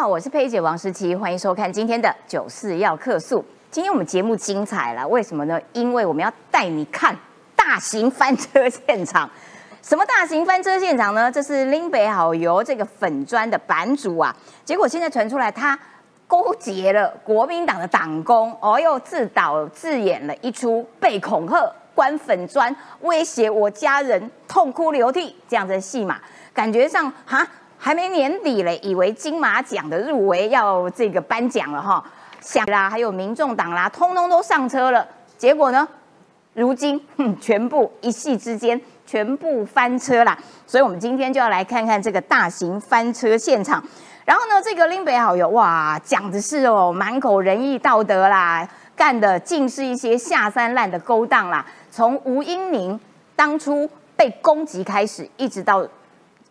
好，我是佩姐王诗琪，欢迎收看今天的九四要客诉。今天我们节目精彩了，为什么呢？因为我们要带你看大型翻车现场。什么大型翻车现场呢？这是林北好油这个粉砖的版主啊，结果现在传出来他勾结了国民党的党工，哦，又自导自演了一出被恐吓、关粉砖、威胁我家人、痛哭流涕这样的戏码，感觉上哈还没年底嘞，以为金马奖的入围要这个颁奖了哈，想啦，还有民众党啦，通通都上车了，结果呢，如今 哼，全部一夕之间全部翻车啦，所以我们今天就要来看看这个大型翻车现场。然后呢，这个林北好友哇，讲的是哦，满口仁义道德啦，干的尽是一些下三滥的勾当啦。从吴英宁当初被攻击开始，一直到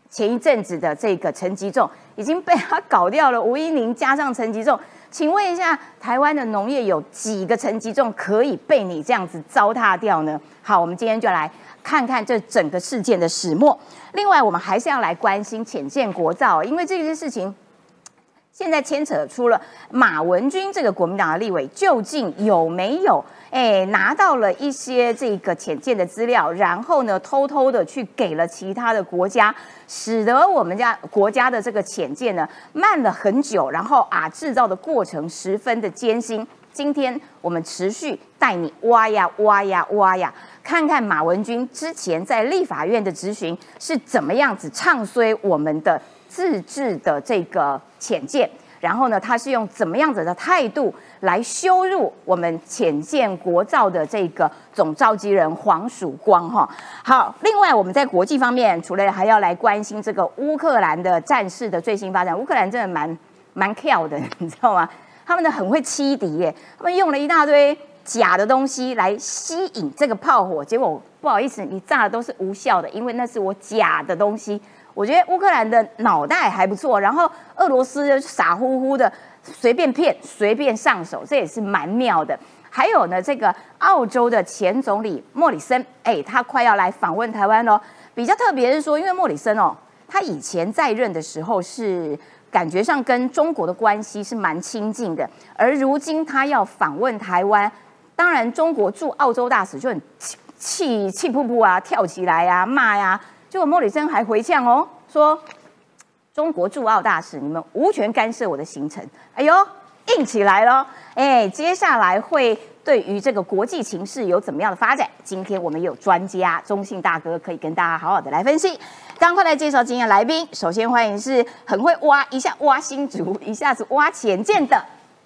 前一阵子的这个陈吉仲已经被他搞掉了。吴依宁加上陈吉仲，请问一下，台湾的农业有几个陈吉仲可以被你这样子糟蹋掉呢？好，我们今天就来看看这整个事件的始末。另外，我们还是要来关心浅见国造，因为这件事情。现在牵扯出了马文君这个国民党的立委，究竟有没有哎拿到了一些这个浅见的资料，然后呢偷偷的去给了其他的国家，使得我们家国家的这个浅见呢慢了很久，然后啊制造的过程十分的艰辛。今天我们持续带你挖呀挖呀挖呀，看看马文君之前在立法院的质询是怎么样子唱衰我们的。自治的这个浅见，然后呢，他是用怎么样子的态度来羞辱我们浅见国造的这个总召集人黄曙光哈？好，另外我们在国际方面，除了还要来关心这个乌克兰的战事的最新发展，乌克兰真的蛮蛮跳的，你知道吗？他们的很会欺敌耶，他们用了一大堆假的东西来吸引这个炮火，结果不好意思，你炸的都是无效的，因为那是我假的东西。我觉得乌克兰的脑袋还不错，然后俄罗斯就傻乎乎的随便骗、随便上手，这也是蛮妙的。还有呢，这个澳洲的前总理莫里森，哎，他快要来访问台湾喽。比较特别是说，因为莫里森哦，他以前在任的时候是感觉上跟中国的关系是蛮亲近的，而如今他要访问台湾，当然中国驻澳洲大使就很气气气噗噗啊，跳起来呀，骂呀。结果莫里森还回呛哦，说中国驻澳大使，你们无权干涉我的行程。哎呦，硬起来了！哎，接下来会对于这个国际情势有怎么样的发展？今天我们有专家中信大哥可以跟大家好好的来分析。赶快来介绍今天来宾，首先欢迎是很会挖一下挖新竹，一下子挖浅见的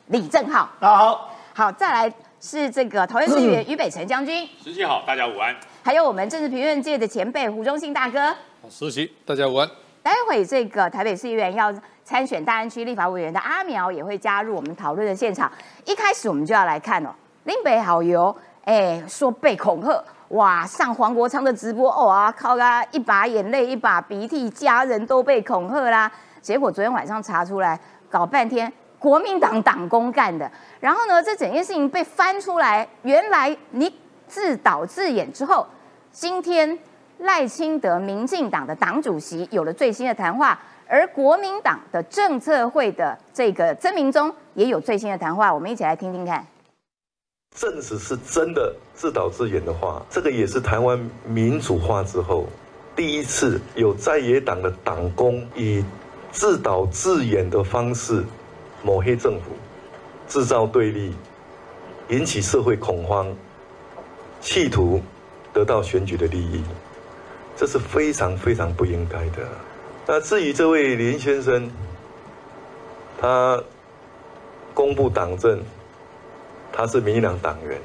李正浩。大家好，好，再来是这个桃园市议员于北辰将军。十七好，大家午安。还有我们政治评论界的前辈胡忠信大哥，实习，大家午安。待会这个台北市议员要参选大安区立法委员的阿苗也会加入我们讨论的现场。一开始我们就要来看哦，林北好友哎说被恐吓，哇上黄国昌的直播，哇靠啊一把眼泪一把鼻涕，家人都被恐吓啦。结果昨天晚上查出来，搞半天国民党党工干的。然后呢，这整件事情被翻出来，原来你。自导自演之后，今天赖清德民进党的党主席有了最新的谈话，而国民党的政策会的这个曾明宗也有最新的谈话，我们一起来听听看。证实是真的自导自演的话，这个也是台湾民主化之后第一次有在野党的党工以自导自演的方式抹黑政府，制造对立，引起社会恐慌。企图得到选举的利益，这是非常非常不应该的。那至于这位林先生，他公布党政，他是民进党党员，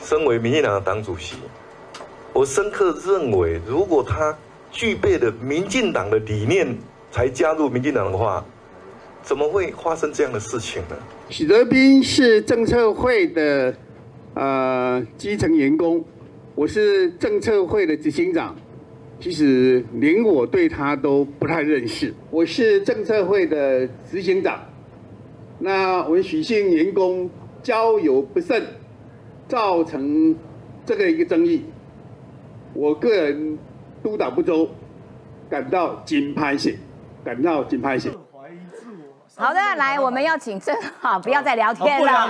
身为民进党的党主席，我深刻认为，如果他具备了民进党的理念才加入民进党的话，怎么会发生这样的事情呢？许德斌是政策会的。呃，基层员工，我是政策会的执行长，其实连我对他都不太认识。我是政策会的执行长，那我们许姓员工交友不慎，造成这个一个争议，我个人督导不周，感到紧拍险，感到紧拍险。好的，来，我们要请正好，不要再聊天了，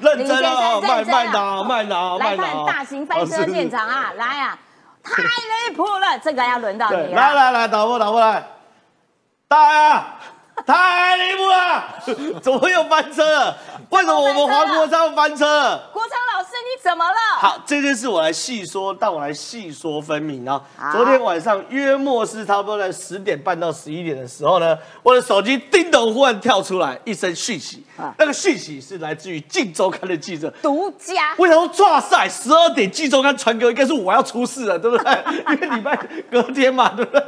认真啊慢慢打慢拿来看大型翻车现场啊，来啊，太离谱了，这个要轮到，你了。来来来，导播导播来，大啊，太离谱了，怎么会又翻车了？为什么我们黄国昌翻车了？国昌老师，你怎么了？好，这件事我来细说，但我来细说分明啊。昨天晚上约莫是差不多在十点半到十一点的时候呢，我的手机叮咚忽然跳出来一声讯息啊，那个讯息是来自于《镜周刊》的记者。独家我想说，哇塞，十二点《镜周刊》传给我，应该是我要出事了，对不对？因为礼拜隔天嘛，对不对？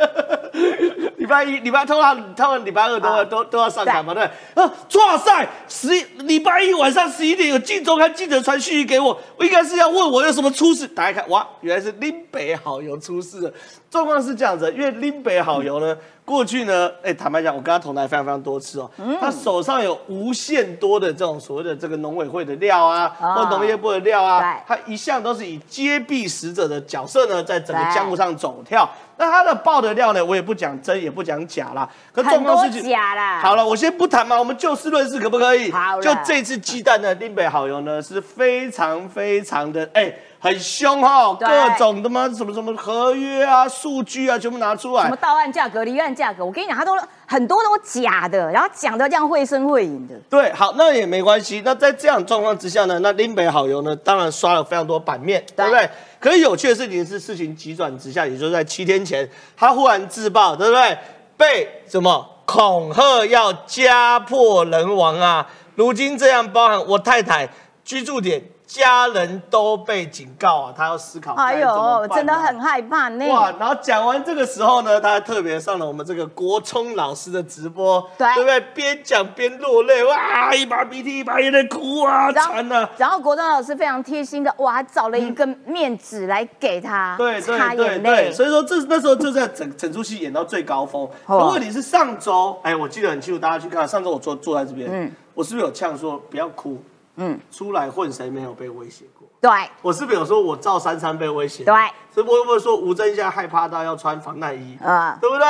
礼拜一、礼拜通常他们礼拜二都都都要上台嘛，对不对？啊，哇塞，十一礼拜一晚上十一点有《镜周刊》记者传讯息给我，我应该是要问我有什么出事。打开看，哇，原来是林北好有出事了。状况是这样子，因为林北好油呢，过去呢，哎，坦白讲，我跟他同台非常非常多次哦，他手上有无限多的这种所谓的这个农委会的料啊，啊或农业部的料啊，他一向都是以揭弊使者的角色呢，在整个江湖上走跳。那他的爆的料呢，我也不讲真，也不讲假啦。可状况是假啦。好了，我先不谈嘛，我们就事论事，可不可以好？就这次鸡蛋呢林北好油呢，是非常非常的哎、很凶哈，各种他妈什么什么合约啊、数据啊，全部拿出来什么。到案价格、离案价格，我跟你讲，他都很多都假的，然后讲的这样绘声绘影的。对，好，那也没关系。那在这样状况之下呢，那林北好友呢，当然刷了非常多版面，对不对？可是有趣的事情是，事情急转直下，也就是在七天前，他忽然自爆，对不对？被什么恐吓要家破人亡啊！如今这样，包含我太太居住点。家人都被警告啊，他要思考哎呦，真的很害怕呢。哇！然后讲完这个时候呢，他还特别上了我们这个国聪老师的直播，对对不对？边讲边落泪，哇，一把鼻涕一把眼泪，哭啊，惨啊！然后国聪老师非常贴心的，哇，还找了一个面纸来给他，对对擦对对，。所以说这那时候就在整整出戏演到最高峰。哦可问题是上周，哎，我记得很清楚，大家去看，上周我坐坐在这边，嗯我是不是有呛说不要哭？嗯，出来混谁没有被威胁过？对我是不是有说我赵珊珊被威胁？对，所以我有没有说吴真夏害怕到要穿防弹衣？啊对不对？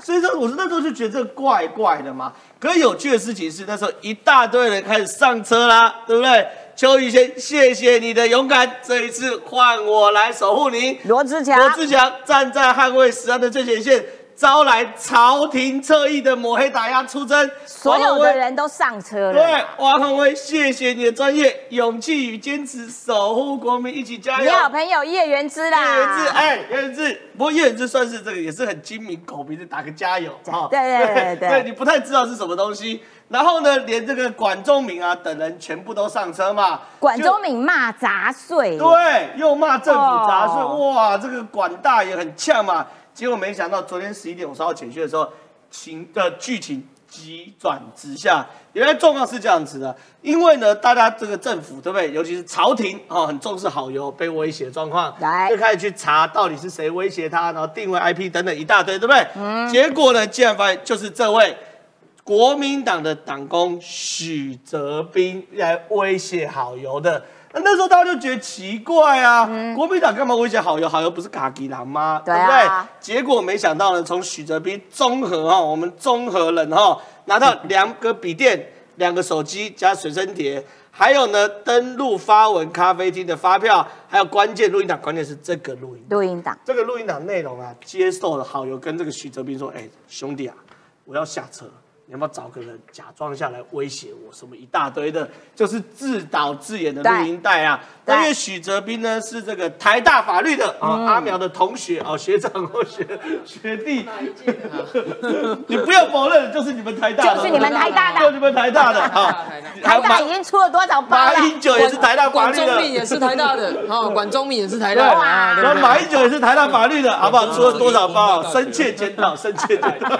所以说，我是那时候就觉得这怪怪的嘛。可是有趣的事情是，那时候一大堆人开始上车啦，对不对？邱宇轩，谢谢你的勇敢，这一次换我来守护你。罗志强罗志强站在捍卫十安的最前线，招来朝廷侧翼的抹黑打压出征，所有的人都上车了。对，王宏威，谢谢你的专业、勇气与坚持，守护国民，一起加油！你好朋友叶元之啦，叶元之，哎，叶元之，不过叶元之算是这个也是很精明狗鼻子打个加油哈对对对对 对，你不太知道是什么东西。然后呢，连这个管仲明啊等人全部都上车嘛。管就中敏骂杂碎，对，又骂政府杂碎，哦哇，这个管大也很呛嘛。结果没想到昨天十一点我收到简讯的时候，情的剧情急转直下。原来状况是这样子的，因为呢，大家这个政府对不对，尤其是朝廷哦，很重视好友被威胁的状况，来就开始去查到底是谁威胁他，然后定位 IP 等等一大堆，对不对？嗯。结果呢，竟然发现就是这位国民党的党工许哲斌来威胁好友的。那那时候大家就觉得奇怪啊，国民党干嘛威胁好友？好友不是卡吉郎吗？对不对啊？结果没想到呢，从许哲斌综合哈，我们综合人哈拿到两个笔电、两个手机加随身碟，还有呢登录发文咖啡厅的发票，还有关键录音档，关键是这个录音档。录音档，这个录音档内容啊，接受了好友跟这个许哲斌说：“哎、兄弟啊，我要下车，你要不要找个人假装下来威胁我？什么一大堆的，就是自导自演的录音带啊。对那因为许哲斌呢是这个台大法律的啊、阿苗的同学啊，学长或学 学弟，你不要否认，就是你们台大的，就是你们台大的就你们台大的啊。台大已经出了多少包马？英九也是台大法管中律的，也是台大的，哦，管中敏也是台，大的啊，对然后？马英九也是台大法律的，好不好？出了多少包？深切检讨，深切检讨。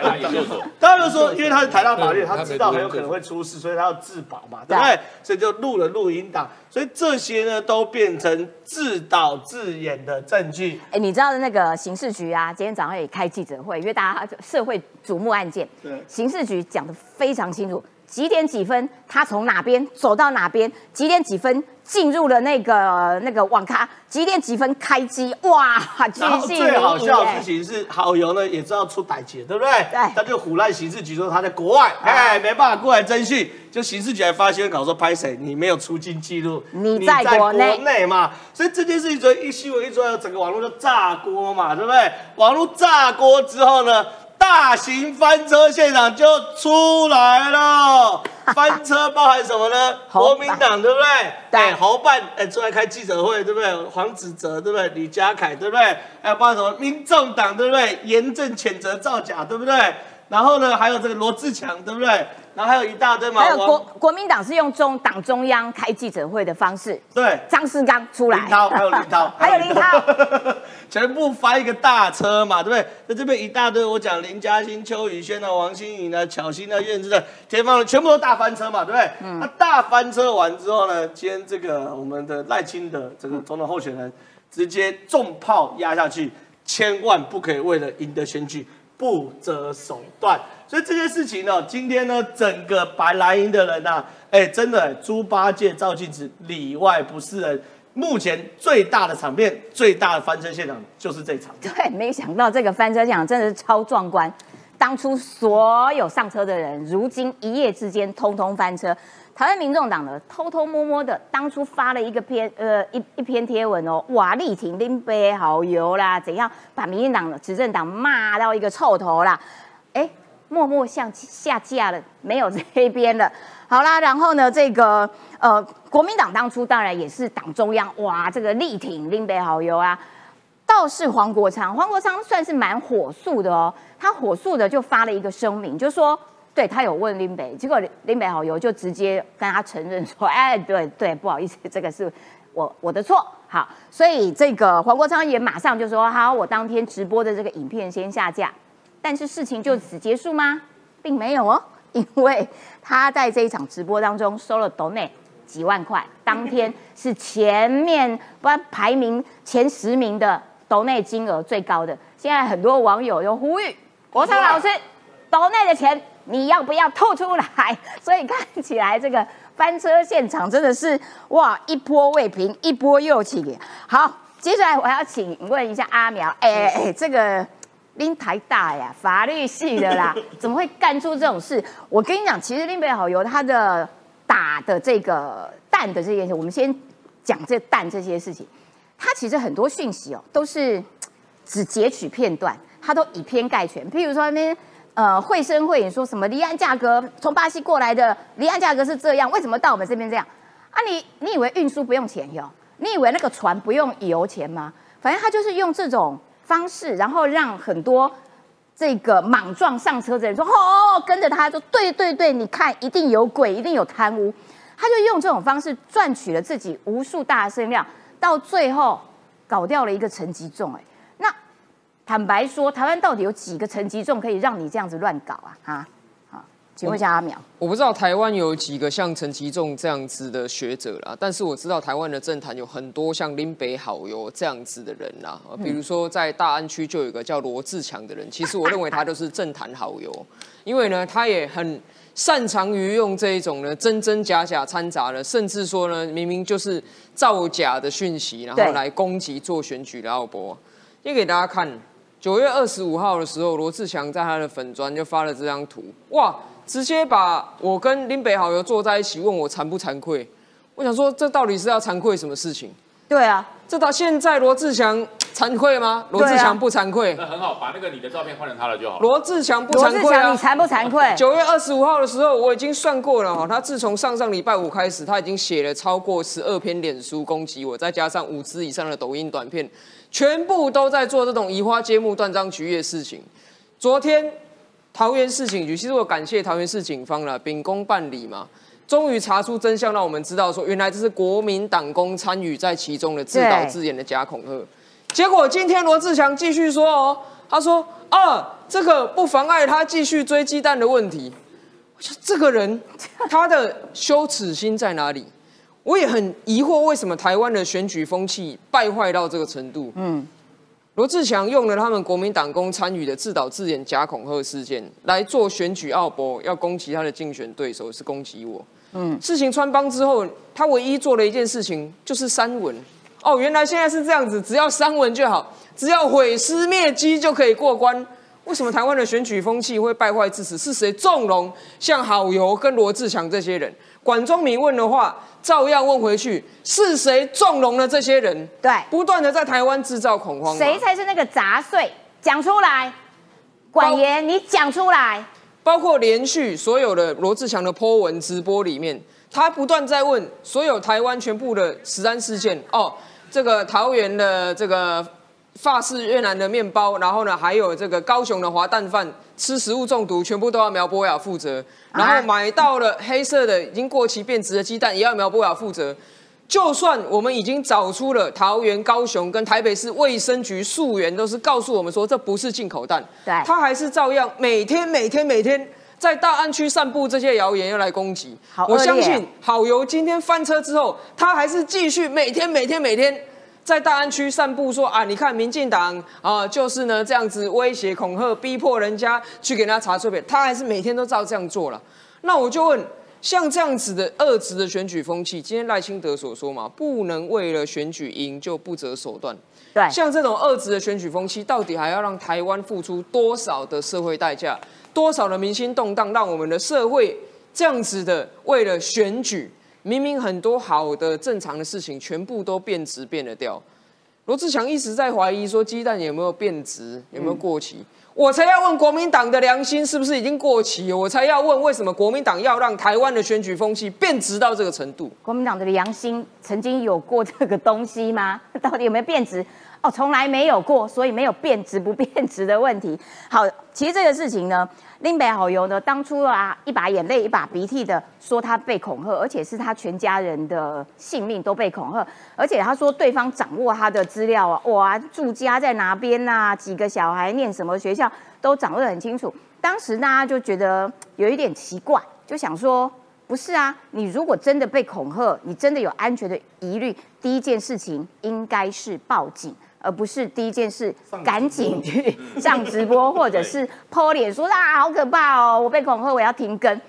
他就说，因为他是台大法律，他知道很有可能会出事，所以他要自保嘛，对不对？所以就录了录音档，所以这些呢都变成自导自演的证据。哎，你知道那个刑事局啊，今天早上也开记者会，因为大家社会瞩目案件，对刑事局讲的非常清楚，几点几分他从哪边走到哪边，几点几分进入了那个那个网咖，几点几分开机，哇，巨细最好笑的哎事情是，好友呢也知道出歹劫，对不对？对。他就胡乱刑事局说他在国外，哎，没办法过来征讯，就刑事局还发新闻稿说拍谁，你没有出境记录，你在国内。内嘛，所以这件事情一新闻一出来，整个网络就炸锅嘛，对不对？网络炸锅之后呢？大型翻车现场就出来了，翻车包含什么呢？侯国民党对不对？对哎侯办哎出来开记者会，对不对？黄子哲对不对？李家凯对不对？还有包括什么民众党对不对？严正谴责造假对不对？然后呢，还有这个罗志强对不对？然后还有一大堆嘛，王还有国国民党是用中党中央开记者会的方式，对张世刚出来，林涛，还有林涛，还有林涛，全部翻一个大车嘛，对不对？在这边一大堆，我讲林嘉欣、邱宇轩啊、王心颖啊、巧心啊、燕之的、田方的，全部都大翻车嘛，对不对？嗯那大翻车完之后呢，今天这个我们的赖清德这个总统候选人直接重炮压下去，千万不可以为了赢得选举不择手段。所以这件事情呢，今天呢，整个白蓝营的人呐、哎，真的猪八戒照镜子，里外不是人。目前最大的场面、最大的翻车现场就是这场。对，没想到这个翻车现场真的是超壮观。当初所有上车的人，如今一夜之间通通翻车。台湾民众党呢，偷偷摸摸的，当初发了一个篇呃一一篇贴文哦，哇，力挺林北好友啦，怎样把民进党的执政党骂到一个臭头啦，哎，默默向下架了，没有这一边了。好啦，然后呢，这个呃，国民党当初当然也是党中央哇，这个力挺林北好友啊，倒是黄国昌，黄国昌算是蛮火速的哦，他火速的就发了一个声明，就说对他有问林北，结果林林北好友就直接跟他承认说，哎，对对，不好意思，这个是我我的错。好，所以这个黄国昌也马上就说，好，我当天直播的这个影片先下架，但是事情就此结束吗？并没有哦，因为他在这一场直播当中收了 donate 几万块，当天是前面不然排名前十名的 donate 金额最高的。现在很多网友又呼吁国昌老师 donate 的钱你要不要吐出来？所以看起来这个翻车现场真的是哇一波未平一波又起。好，接下来我要请问一下阿苗，哎哎哎，这个。拎台大呀，法律系的啦，怎么会干出这种事？我跟你讲，其实林北好友他的打的这个蛋的这件事，我们先讲这蛋这些事情，他其实很多讯息哦，都是只截取片段，他都以偏概全。譬如说那边呃绘声绘影说什么离岸价格从巴西过来的离岸价格是这样，为什么到我们这边这样啊你？你以为运输不用钱哟？你以为那个船不用油钱吗？反正他就是用这种。方式，然后让很多这个莽撞上车的人说：“哦，跟着他说，对对对，你看一定有鬼，一定有贪污。”他就用这种方式赚取了自己无数大声量，到最后搞掉了一个陈吉仲。哎，坦白说，台湾到底有几个陈吉仲可以让你这样子乱搞啊？啊，好，请问一下阿苗。我不知道台湾有几个像陈其仲这样子的学者啦，但是我知道台湾的政坛有很多像林北好友这样子的人啦，呃比如说在大安区就有一个叫罗志强的人，其实我认为他就是政坛好友，因为呢他也很擅长于用这一种呢真真假假掺杂的，甚至说呢明明就是造假的讯息，然后对来攻击做选举的奥博。也给大家看，九月二十五号的时候，罗志祥在他的粉砖就发了这张图，哇！直接把我跟林北好友坐在一起，问我惭不惭愧。我想说，这到底是要惭愧什么事情？对啊，这到现在罗志祥惭愧吗？罗志祥不惭愧。那很好，把那个你的照片换成他的就好了。罗志祥不惭愧啊你！惭不惭愧？九月二十五号的时候，我已经算过了哈，他自从上上礼拜五开始，他已经写了超过十二篇脸书攻击我，再加上五支以上的抖音短片，全部都在做这种移花接木、断章取义的事情。昨天桃园市警局，其实我感谢桃园市警方了，秉公办理嘛，终于查出真相，让我们知道说，原来这是国民党工参与在其中的自导自演的假恐吓。结果今天罗志强继续说哦，他说啊，这个不妨碍他继续追鸡蛋的问题。我说这个人他的羞耻心在哪里？我也很疑惑，为什么台湾的选举风气败坏到这个程度？嗯，罗志祥用了他们国民党工参与的自导自演假恐吓事件来做选举奥博，要攻击他的竞选对手，是攻击我。嗯，事情穿帮之后，他唯一做了一件事情就是删文。哦，原来现在是这样子，只要删文就好，只要毁尸灭迹就可以过关。为什么台湾的选举风气会败坏至此？是谁纵容像好友跟罗志强这些人？管中明问的话，照样问回去：是谁纵容了这些人？对，不断的在台湾制造恐慌。谁才是那个杂碎？讲出来，管言，你讲出来。包括连续所有的罗志祥的 po 文直播里面，他不断在问所有台湾全部的实安事件。哦，这个桃园的这个。法式越南的面包，然后呢，还有这个高雄的滑蛋饭，吃食物中毒，全部都要苗博雅负责。然后买到了黑色的已经过期变质的鸡蛋，也要苗博雅负责。就算我们已经找出了桃园、高雄跟台北市卫生局溯源，都是告诉我们说这不是进口蛋，对，他还是照样每天每天每天在大安区散布这些谣言，要来攻击。我相信好油今天翻车之后，他还是继续每天每天每天。在大安区散布说啊，你看民进党啊，就是呢这样子威胁恐吓，逼迫人家去给他查罪片，他还是每天都照这样做了。那我就问，像这样子的恶质的选举风气，今天赖清德所说嘛，不能为了选举赢就不择手段。对，像这种恶质的选举风气，到底还要让台湾付出多少的社会代价，多少的民心动荡，让我们的社会这样子的为了选举？明明很多好的正常的事情，全部都变质变得掉。罗志强一直在怀疑说鸡蛋有没有变质，有没有过期。我才要问国民党的良心是不是已经过期？我才要问为什么国民党要让台湾的选举风气变质到这个程度？国民党的良心曾经有过这个东西吗？到底有没有变质？哦，从来没有过，所以没有变质不变质的问题。好，其实这个事情呢。林北好友呢，当初啊一把眼泪一把鼻涕的说他被恐吓，而且是他全家人的性命都被恐吓，而且他说对方掌握他的资料啊，哇，住家在哪边呐，几个小孩念什么学校都掌握得很清楚。当时大家就觉得有一点奇怪，就想说，不是啊，你如果真的被恐吓，你真的有安全的疑虑，第一件事情应该是报警。而不是第一件事赶紧去上直播，或者是 泼脸说啊好可怕哦，我被恐吓，我要停更。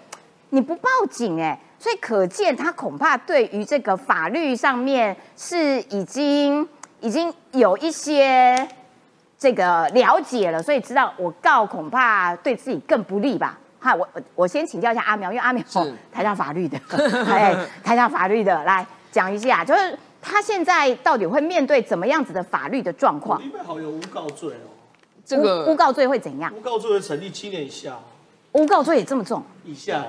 你不报警哎，所以可见他恐怕对于这个法律上面是已经已经有一些这个了解了，所以知道我告恐怕对自己更不利吧？哈，我我先请教一下阿苗，因为阿苗是台大法律的，哎，台大法律的来讲一下，就是。他现在到底会面对怎么样子的法律的状况？因为好有诬告罪哦，这个诬告罪会怎样？诬告罪会成立七年以下。诬告罪也这么重？以下。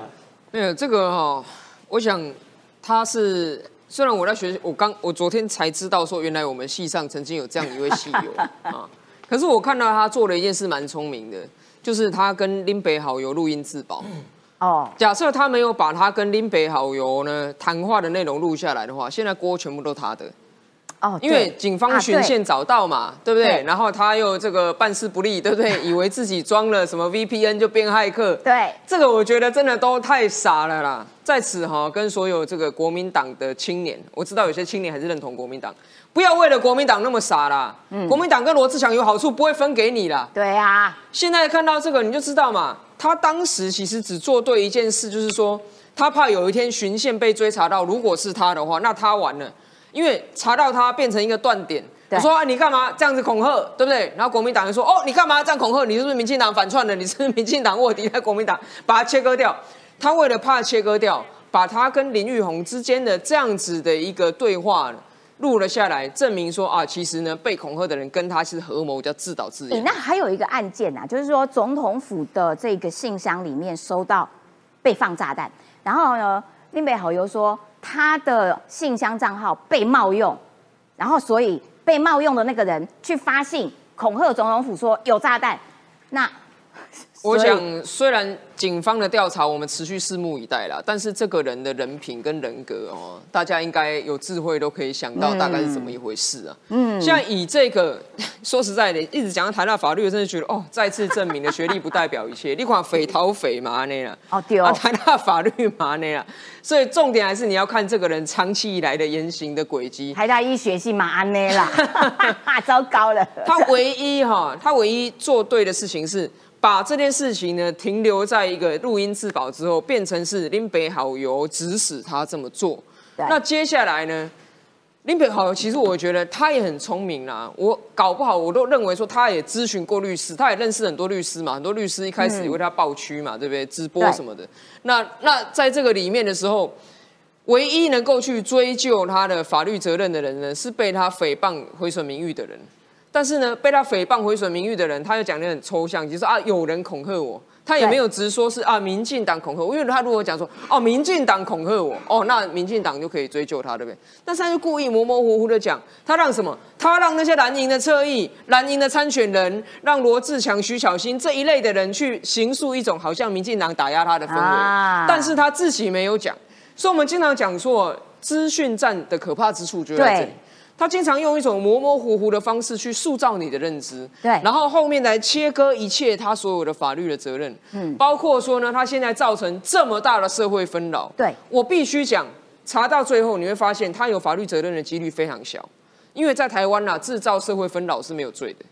没有这个哈，我想他是虽然我在学，我刚我昨天才知道说，原来我们系上曾经有这样一位系友 啊，可是我看到他做了一件事蛮聪明的，就是他跟林北好友录音自保。哦，假设他没有把他跟林北好友呢谈话的内容录下来的话，现在锅全部都他的。哦，因为警方巡线找到嘛，对不对？然后他又这个办事不力，对不对？以为自己装了什么 VPN 就变骇客。对，这个我觉得真的都太傻了啦。在此哈，跟所有这个国民党的青年，我知道有些青年还是认同国民党，不要为了国民党那么傻啦。嗯，国民党跟罗志祥有好处，不会分给你啦。对啊，现在看到这个你就知道嘛。他当时其实只做对一件事，就是说他怕有一天巡线被追查到，如果是他的话，那他完了，因为查到他变成一个断点。我说啊你干嘛这样子恐吓，对不对？然后国民党就说哦，你干嘛这样恐吓？你是不是民进党反串的？你是不是民进党卧底在国民党，把他切割掉。他为了怕切割掉，把他跟林玉红之间的这样子的一个对话。录了下来，证明说啊，其实呢，被恐吓的人跟他是合谋，叫自导自演。那还有一个案件啊，就是说总统府的这个信箱里面收到被放炸弹，然后呢，林北好友说他的信箱账号被冒用，然后所以被冒用的那个人去发信恐吓总统府说有炸弹，那我想，虽然警方的调查我们持续拭目以待啦，但是这个人的人品跟人格哦，大家应该有智慧都可以想到大概是怎么一回事啊。嗯，像以这个 说实在的，一直讲到台大法律，我真的觉得哦，再次证明了学历不代表一切。你看匪逃匪嘛那啦，哦对哦啊台大法律嘛那啦，所以重点还是你要看这个人长期以来的言行的轨迹。台大医学系嘛安内啦，糟糕了。他唯一哈，他唯一做对的事情是把这件事情呢停留在一个录音自保之后，变成是林北好友指使他这么做。那接下来呢，林北好友其实我觉得他也很聪明啦。我搞不好我都认为说他也咨询过律师，他也认识很多律师嘛，很多律师一开始也为他抱屈嘛，对不对？直播什么的。那那在这个里面的时候。唯一能够去追究他的法律责任的人呢，是被他诽谤毁损名誉的人。但是呢，被他诽谤毁损名誉的人，他又讲得很抽象，就是啊，有人恐吓我，他也没有直说是啊，民进党恐吓我。因为他如果讲说哦，民进党恐吓我，哦，那民进党就可以追究他，对不对？但是他就故意模模糊糊的讲，他让什么？他让那些蓝营的侧翼、蓝营的参选人，让罗志强、徐小新这一类的人去形塑一种好像民进党打压他的氛围，啊但是他自己没有讲。所以，我们经常讲说，资讯战的可怕之处就在这里对。他经常用一种模模糊糊的方式去塑造你的认知，对然后后面来切割一切他所有的法律的责任，嗯，包括说呢，他现在造成这么大的社会纷扰，对我必须讲，查到最后你会发现，他有法律责任的几率非常小，因为在台湾呐、制造社会纷扰是没有罪的，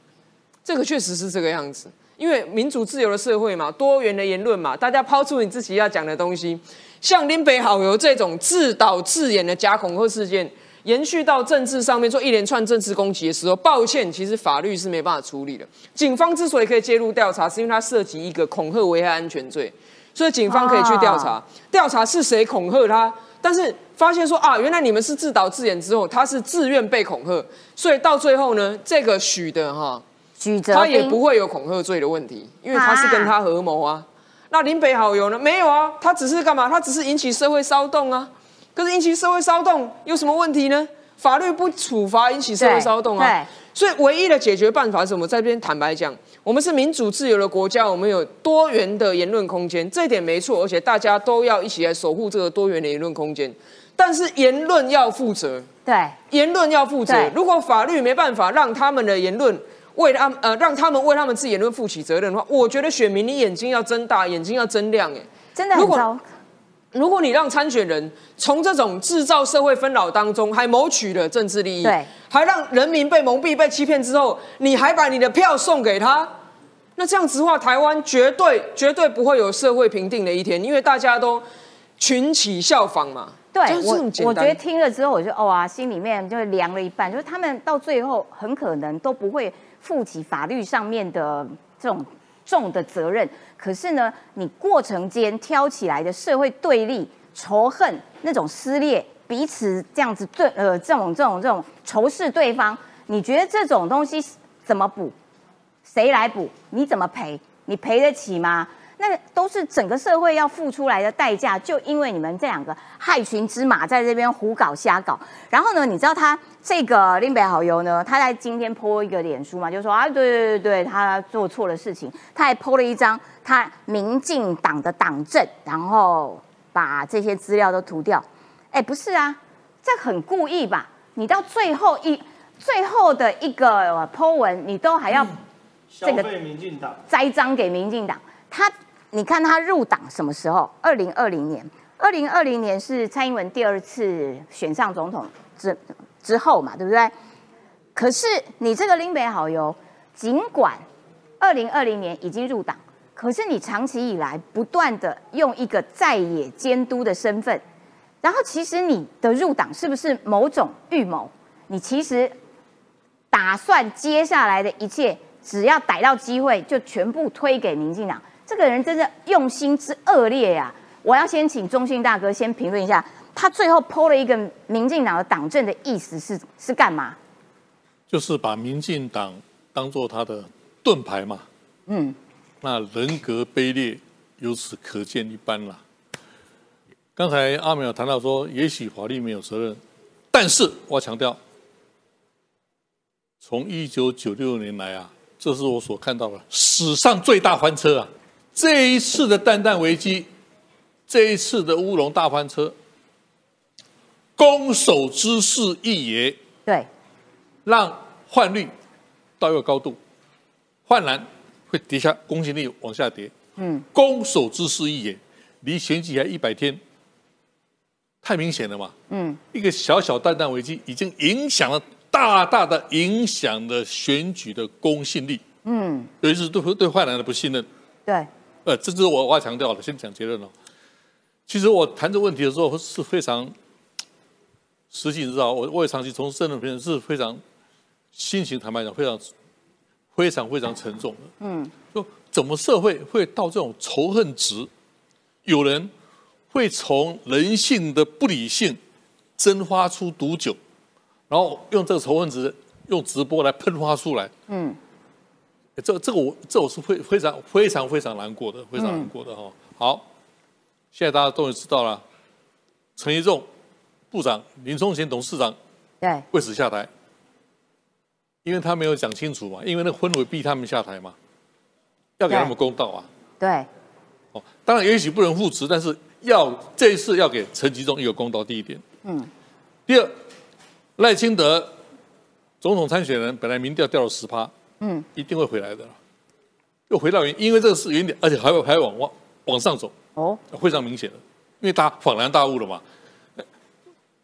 这个确实是这个样子。因为民主自由的社会嘛，多元的言论嘛，大家抛出你自己要讲的东西。像林北好友这种自导自演的假恐吓事件，延续到政治上面做一连串政治攻击的时候，抱歉，其实法律是没办法处理的。警方之所以可以介入调查，是因为它涉及一个恐吓危害安全罪，所以警方可以去调查，啊调查是谁恐吓他。但是发现说啊，原来你们是自导自演之后，他是自愿被恐吓，所以到最后呢，这个许的哈，许哲他也不会有恐吓罪的问题，因为他是跟他合谋啊。那林北好友呢？没有啊，他只是干嘛？他只是引起社会骚动啊。可是引起社会骚动有什么问题呢？法律不处罚引起社会骚动啊。所以唯一的解决办法是什么？在这边坦白讲，我们是民主自由的国家，我们有多元的言论空间，这一点没错，而且大家都要一起来守护这个多元的言论空间。但是言论要负责，对言论要负责。如果法律没办法让他们的言论为他们呃让他们为他们自己言论负起责任的话，我觉得选民你眼睛要睁大，眼睛要睁亮。哎，真的很糟。如果你让参选人从这种制造社会纷扰当中还谋取了政治利益，对，还让人民被蒙蔽、被欺骗之后，你还把你的票送给他，那这样子的话，台湾绝对绝对不会有社会平定的一天，因为大家都群起效仿嘛。对我我觉得听了之后，我就哦啊，心里面就凉了一半。就是他们到最后很可能都不会负起法律上面的这种重的责任。可是呢，你过程间挑起来的社会对立、仇恨、那种撕裂，彼此这样子对呃这种这种这种仇视对方，你觉得这种东西怎么补？谁来补？你怎么赔？你赔得起吗？那都是整个社会要付出来的代价，就因为你们这两个害群之马在这边胡搞瞎搞。然后呢，你知道他这个林北好友呢，他在今天 po 一个脸书嘛，就说啊，对对对对，他做错了事情，他还 po 了一张他民进党的党证，然后把这些资料都涂掉。哎，不是啊，这很故意吧？你到最后一最后的一个呃 po 文，你都还要消这个费民进党，栽赃给民进党。他，你看他入党什么时候？二零二零年，二零二零年是蔡英文第二次选上总统之之后嘛，对不对？可是你这个林北好友，尽管二零二零年已经入党，可是你长期以来不断的用一个在野监督的身份，然后其实你的入党是不是某种预谋？你其实打算接下来的一切，只要逮到机会，就全部推给民进党。这个人真的用心之恶劣呀、我要先请中信大哥先评论一下，他最后抛了一个民进党的党政的意思是是干嘛？就是把民进党当做他的盾牌嘛。嗯，那人格卑劣，由此可见一斑啦。刚才阿美有谈到说，也许法律没有责任，但是我要强调，从一九九六年来啊，这是我所看到的史上最大翻车啊！这一次的蛋蛋危机，这一次的乌龙大翻车，攻守之势一也，对，让换率到一个高度，换蓝会跌下，公信力往下跌。嗯，攻守之势一也，离选举还一百天，太明显了嘛。嗯，一个小小蛋蛋危机，已经影响了大大的影响了选举的公信力，嗯，尤其是对对换蓝的不信任。对，呃，这是我我要强调的，先讲结论了。其实我谈这个问题的时候是非常，实际你知道，我我也长期从事政治片是非常心情坦白讲非常非常非常沉重的。嗯，就怎么社会会到这种仇恨值？有人会从人性的不理性蒸发出毒酒，然后用这个仇恨值用直播来喷发出来。嗯，这这个我这我是非非常非常非常难过的，非常难过的哈、好，现在大家终于知道了，陈一仲部长、林冲贤董事长对，为此下台，因为他没有讲清楚嘛，因为那个氛围逼他们下台嘛，要给他们公道啊。对，哦，当然也许不能复职，但是要这一次要给陈吉仲一个公道。第一点，嗯，第二，赖清德总统参选人本来民调掉了十趴，嗯，一定会回来的，又回到原，因为这个是原点，而且还会还会往往往上走，哦，非常明显的，因为大家恍然大悟了嘛。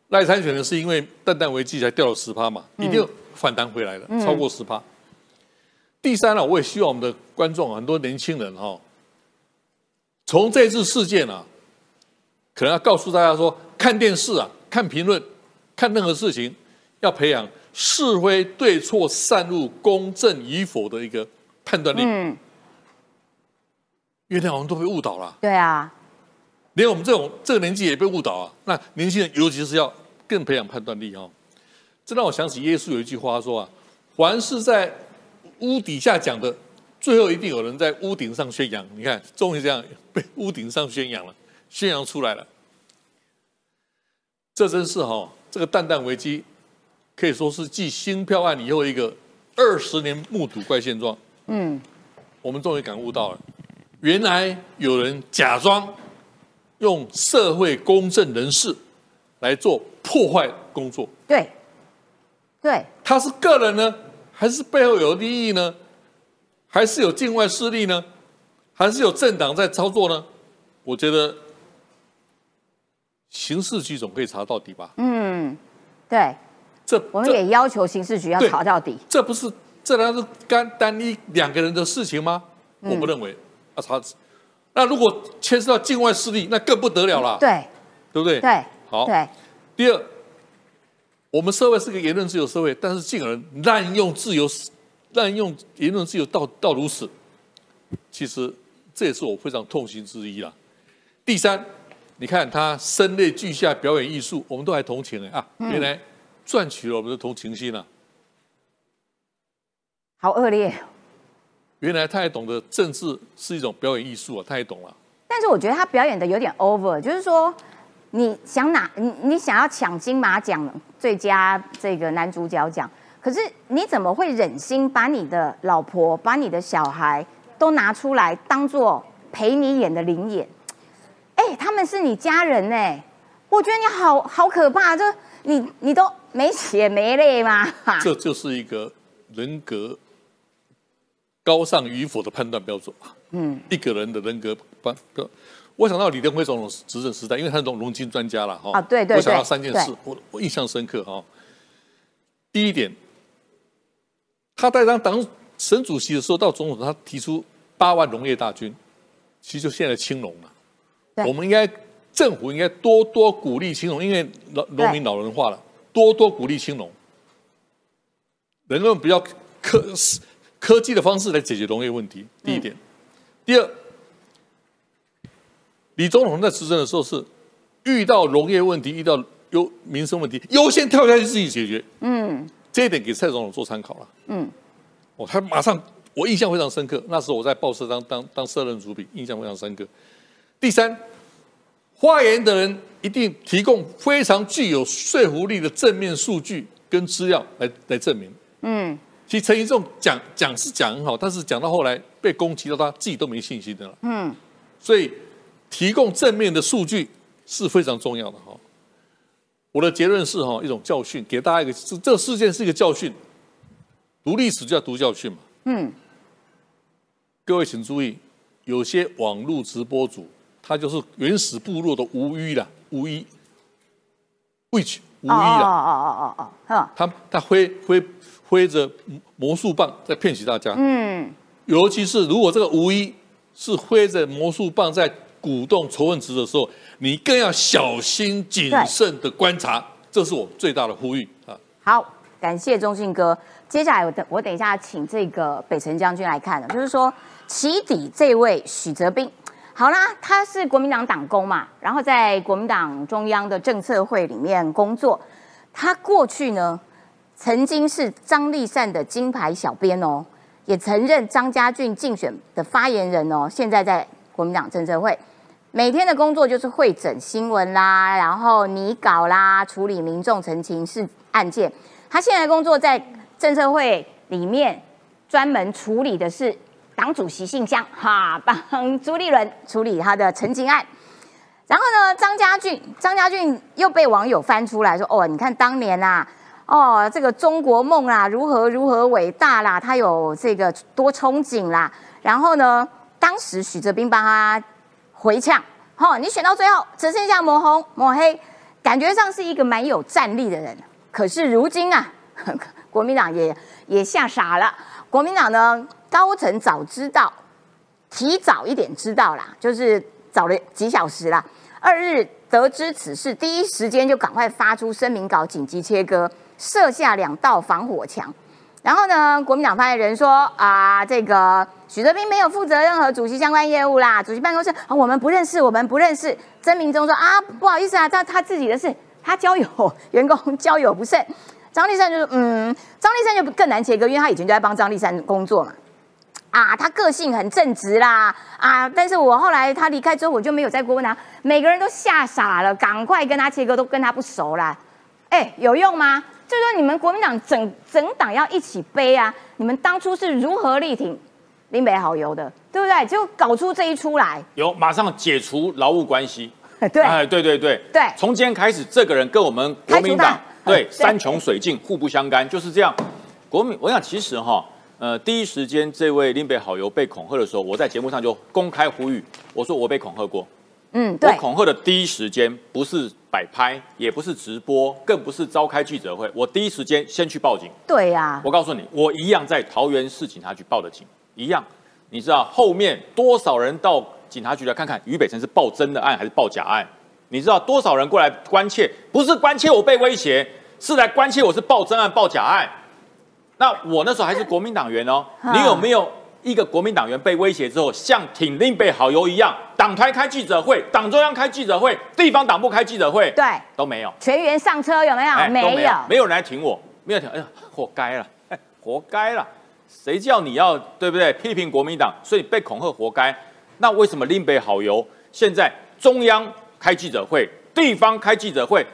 赖参选呢是因为蛋蛋危机才掉了十趴嘛，一定反弹回来了，超过十趴。第三呢、我也希望我们的观众很多年轻人哈、从这次事件啊，可能要告诉大家说，看电视啊，看评论，看任何事情，要培养是非对错、善恶、公正与否的一个判断力。嗯，因为那我们都被误导了，对啊，连我们这种这个年纪也被误导啊。那年轻人尤其是要更培养判断力哦。这让我想起耶稣有一句话说啊：“凡是在屋底下讲的，最后一定有人在屋顶上宣扬。”你看，终于这样被屋顶上宣扬了，宣扬出来了。这真是哈、这个蛋蛋危机可以说是继新票案以后一个二十年目睹怪现状。嗯，我们终于感悟到了，原来有人假装用社会公正人士来做破坏工作。对，对，他是个人呢，还是背后有利益呢？还是有境外势力呢？还是有政党在操作呢？我觉得刑事局总可以查到底吧。嗯，对，这我们也要求刑事局要查到底。这不是这难道是单单一两个人的事情吗？我不认为要查。那如果牵涉到境外势力，那更不得了了，对，对不对？对，好。对，第二，我们社会是个言论自由社会，但是竟然滥用自由、滥用言论自由到到如此，其实这也是我非常痛心之一啦。第三，你看他声泪俱下表演艺术，我们都还同情哎啊，原来赚取了我们的同情心啊，好恶劣。原来他也懂得政治是一种表演艺术啊，他也懂了。但是我觉得他表演的有点 over，就是说，你想拿你你想要抢金马奖最佳这个男主角奖，可是你怎么会忍心把你的老婆、把你的小孩都拿出来当做陪你演的灵演？哎，他们是你家人哎，我觉得你好好可怕，这你你都没血没泪吗？这就是一个人格高尚与否的判断标准啊。嗯，一个人的人格判标，我想到李登辉总统执政时代，因为他是种龙金专家了哈。啊对对我想到三件事，我我印象深刻哈。第一点，他在当党省主席的时候，到总统他提出八万农业大军，其实就现在青农了。我们应该政府应该多多鼓励青农，因为老农民老人化了，多多鼓励青农，能用比较科科技的方式来解决农业问题。第一点，第二，李总统在执政的时候是遇到农业问题、遇到优民生问题，优先跳下去自己解决。嗯这一点给蔡总统做参考了。嗯，哦，他马上我印象非常深刻，那时候我在报社当当当社任主笔，印象非常深刻。第三，发言的人一定提供非常具有说服力的正面数据跟资料来来证明。嗯，其实陈一仲讲讲是讲很好，但是讲到后来被攻击到他自己都没信心的了。嗯，所以提供正面的数据是非常重要的哈。我的结论是哈，一种教训，给大家一个这这个事件是一个教训，读历史就要读教训嘛。嗯，各位请注意，有些网络直播主，他就是原始部落的无一啦，无一，which 无一哦哦啦，哦哦哦哦，他他挥挥挥着魔术棒在骗取大家。嗯，尤其是如果这个无一是挥着魔术棒在鼓动仇恨值的时候，你更要小心谨慎的观察，这是我最大的呼吁啊！好，感谢中信哥。接下来我等我等一下请这个北辰将军来看的，就是说起底这位许泽斌，好啦，他是国民党党工嘛，然后在国民党中央的政策会里面工作，他过去呢曾经是张立善的金牌小编哦，也曾任张家俊竞选的发言人哦，现在在国民党政策会。每天的工作就是会诊新闻啦，然后拟稿啦，处理民众陈情事案件。他现在工作在政策会里面，专门处理的是党主席信箱，哈，帮朱立伦处理他的陈情案。然后呢，张家俊，张家俊又被网友翻出来说，哦，你看当年啊，哦，这个中国梦啊，如何如何伟大啦，他有这个多憧憬啦。然后呢，当时许哲斌帮他回呛，吼、你选到最后只剩下抹红抹黑，感觉上是一个蛮有战力的人。可是如今啊，国民党也也吓傻了。国民党呢，高层早知道，提早一点知道啦，就是早了几小时啦。二日得知此事，第一时间就赶快发出声明稿，紧急切割，设下两道防火墙。然后呢，国民党发言人说啊，这个许哲斌没有负责任何主席相关业务啦，主席办公室啊，我们不认识，我们不认识。曾明忠说啊，不好意思啊，他他自己的事，他交友 员工交友不慎。张立善就说，嗯，张立善就更难切割，因为他以前就在帮张立善工作嘛。啊，他个性很正直啦，啊，但是我后来他离开之后，我就没有再过问他，每个人都吓傻了，赶快跟他切割，都跟他不熟啦。哎，有用吗？就是说你们国民党整整党要一起背啊！你们当初是如何力挺林北好友的，对不对？就搞出这一出来，有马上解除劳务关系。对哎，对对对对从今天开始，这个人跟我们国民党对 山穷水尽，互不相干，就是这样。国民，我想其实哈，呃，第一时间这位林北好友被恐吓的时候，我在节目上就公开呼吁，我说我被恐吓过。嗯，我，恐吓的第一时间不是摆拍，也不是直播，更不是召开记者会，我第一时间先去报警。对呀、我告诉你，我一样在桃园市警察局报的警，一样。你知道后面多少人到警察局来看看于北辰是报真的案还是报假案？你知道多少人过来关切？不是关切我被威胁，是来关切我是报真案报假案。那我那时候还是国民党员哦，啊你有没有一个国民党员被威胁之后，像挺林北好友一样，党团开记者会，党中央开记者会，地方党部开记者会，对，都没有。全员上车有没有？哎没有，没有人来挺我，没有挺，哎呀，活该了，哎，活该了，谁叫你要对不对？批评国民党，所以被恐吓，活该。那为什么另北好友现在中央开记者会，地方开记者会，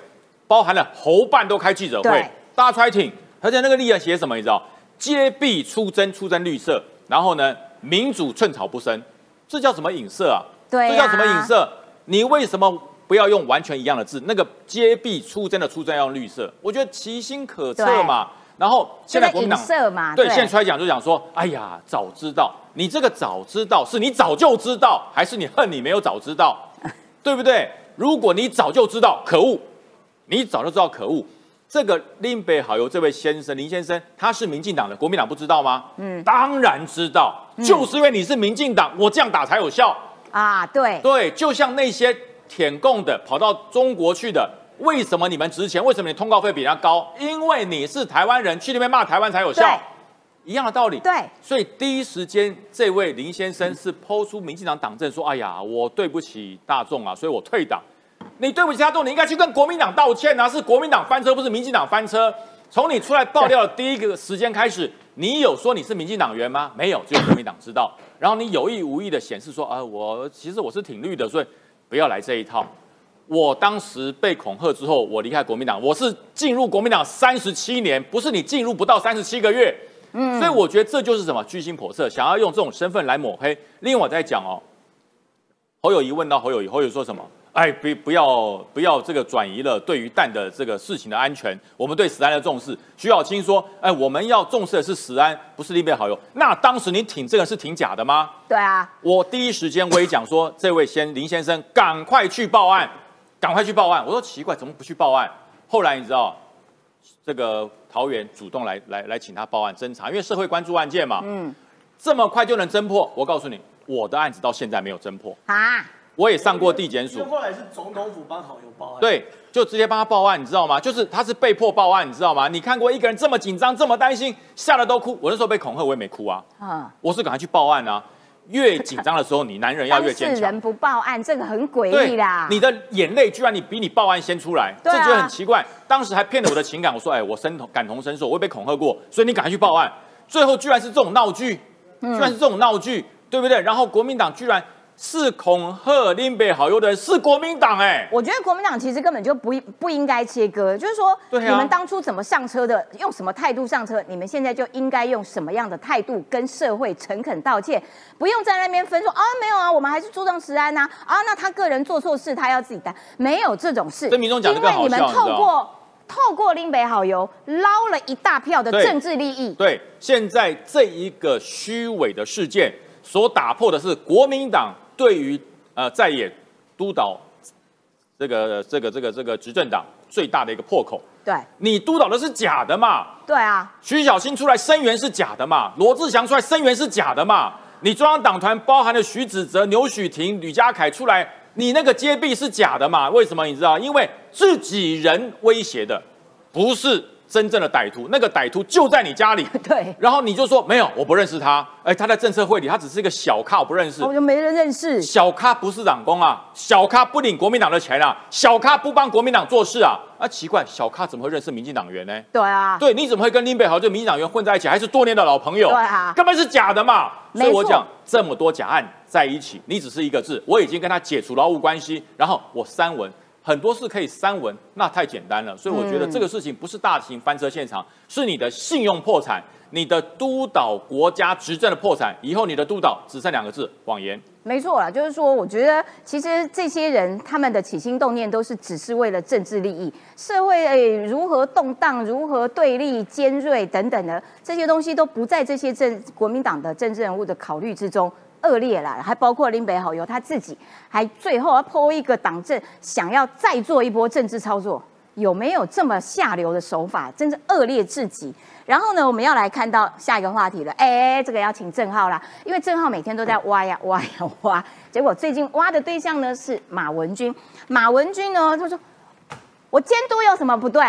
包含了侯办都开记者对会，大家出来挺，而且那个立案写什么？你知道？揭弊出征，出征绿色，然后呢，民主寸草不生，这叫什么影射啊？对啊这叫什么影射？你为什么不要用完全一样的字？那个揭弊出征的出征要用绿色，我觉得其心可测嘛。然后现在国民党对现在出来讲就讲说，哎呀，早知道，你这个早知道是你早就知道，还是你恨你没有早知道，对不对？如果你早就知道，可恶，你早就知道可恶。这个林北好友这位先生林先生，他是民进党的，国民党不知道吗？嗯，当然知道，就是因为你是民进党，我这样打才有效。啊，对，对，就像那些舔共的跑到中国去的，为什么你们值钱？为什么你通告费比人家高？因为你是台湾人，去那边骂台湾才有效，一样的道理。对，所以第一时间，这位林先生是抛出民进党党政，说：“哎呀，我对不起大众啊，所以我退党。”你对不起大众，你应该去跟国民党道歉啊！是国民党翻车，不是民进党翻车。从你出来爆料的第一个时间开始，你有说你是民进党员吗？没有，只有国民党知道。然后你有意无意的显示说：“啊，我其实我是挺绿的，所以不要来这一套。”我当时被恐吓之后，我离开国民党，我是进入国民党三十七年，不是你进入不到三十七个月。嗯，所以我觉得这就是什么居心叵测，想要用这种身份来抹黑。另外我在讲哦，侯友谊问到侯友谊，侯友谊说什么？哎，不不要不要这个转移了，对于蛋的这个事情的安全，我们对死安的重视。徐小青说，哎，我们要重视的是死安，不是立碑好友。那当时你挺这个是挺假的吗？对啊，我第一时间我也讲说，这位先林先生赶快去报案，赶快去报案。我说奇怪，怎么不去报案？后来你知道，这个桃园主动来来来请他报案侦查，因为社会关注案件嘛，嗯，这么快就能侦破？我告诉你，我的案子到现在没有侦破啊。我也上过地检署，后来是总统府帮好友报案，对，就直接帮他报案，你知道吗？就是他是被迫报案，你知道吗？你看过一个人这么紧张、这么担心，吓得都哭。我那时候被恐吓，我也没哭啊。啊，我是赶快去报案啊。越紧张的时候，你男人要越坚强。人不报案，这个很诡异啦。你的眼泪居然你比你报案先出来，这就很奇怪。当时还骗了我的情感，我说哎，我身同感同身受，我也被恐吓过，所以你赶快去报案。最后居然是这种闹剧，居然是这种闹剧，对不对？然后国民党居然。是恐吓林北好友的人是国民党哎，我觉得国民党其实根本就不不应该切割，就是说你们当初怎么上车的，用什么态度上车，你们现在就应该用什么样的态度跟社会诚恳道歉，不用在那边分说啊没有啊，我们还是注重治安呐啊，那他个人做错事他要自己担，没有这种事，跟民众讲因为你们透过透过林北好友捞了一大票的政治利益，对，现在这一个虚伪的事件所打破的是国民党。对于呃在野督导这个这个这个这个执政党最大的一个破口，对，你督导的是假的嘛？对啊，徐小清出来声援是假的嘛？罗志祥出来声援是假的嘛？你中央党团包含了徐子哲、牛许婷、吕家凯出来，你那个揭弊是假的嘛？为什么你知道？因为自己人威胁的，不是。真正的歹徒，那个歹徒就在你家里。对，然后你就说没有，我不认识他。哎，他在政策会里，他只是一个小咖，我不认识。我就没人认识。小咖不是党工啊，小咖不领国民党的钱啊，小咖不帮国民党做事啊。啊，奇怪，小咖怎么会认识民进党员呢？对啊，对，你怎么会跟林北豪这民进党员混在一起，还是多年的老朋友？对啊，根本是假的嘛。所以我讲这么多假案在一起，你只是一个字，我已经跟他解除劳务关系，然后我删文。很多事可以删文，那太简单了。所以我觉得这个事情不是大型翻车现场，是你的信用破产，你的督导国家执政的破产。以后你的督导只剩两个字：谎言。没错啦，就是说，我觉得其实这些人他们的起心动念都是只是为了政治利益，社会如何动荡、如何对立、尖锐等等的这些东西都不在这些政国民党的政治人物的考虑之中。恶劣啦，还包括林北好友他自己，还最后要破一个党政，想要再做一波政治操作，有没有这么下流的手法？真是恶劣至极。然后呢，我们要来看到下一个话题了。哎，这个要请郑浩啦，因为郑浩每天都在挖呀挖呀挖，结果最近挖的对象呢是马文君。马文君呢，他说我监督有什么不对？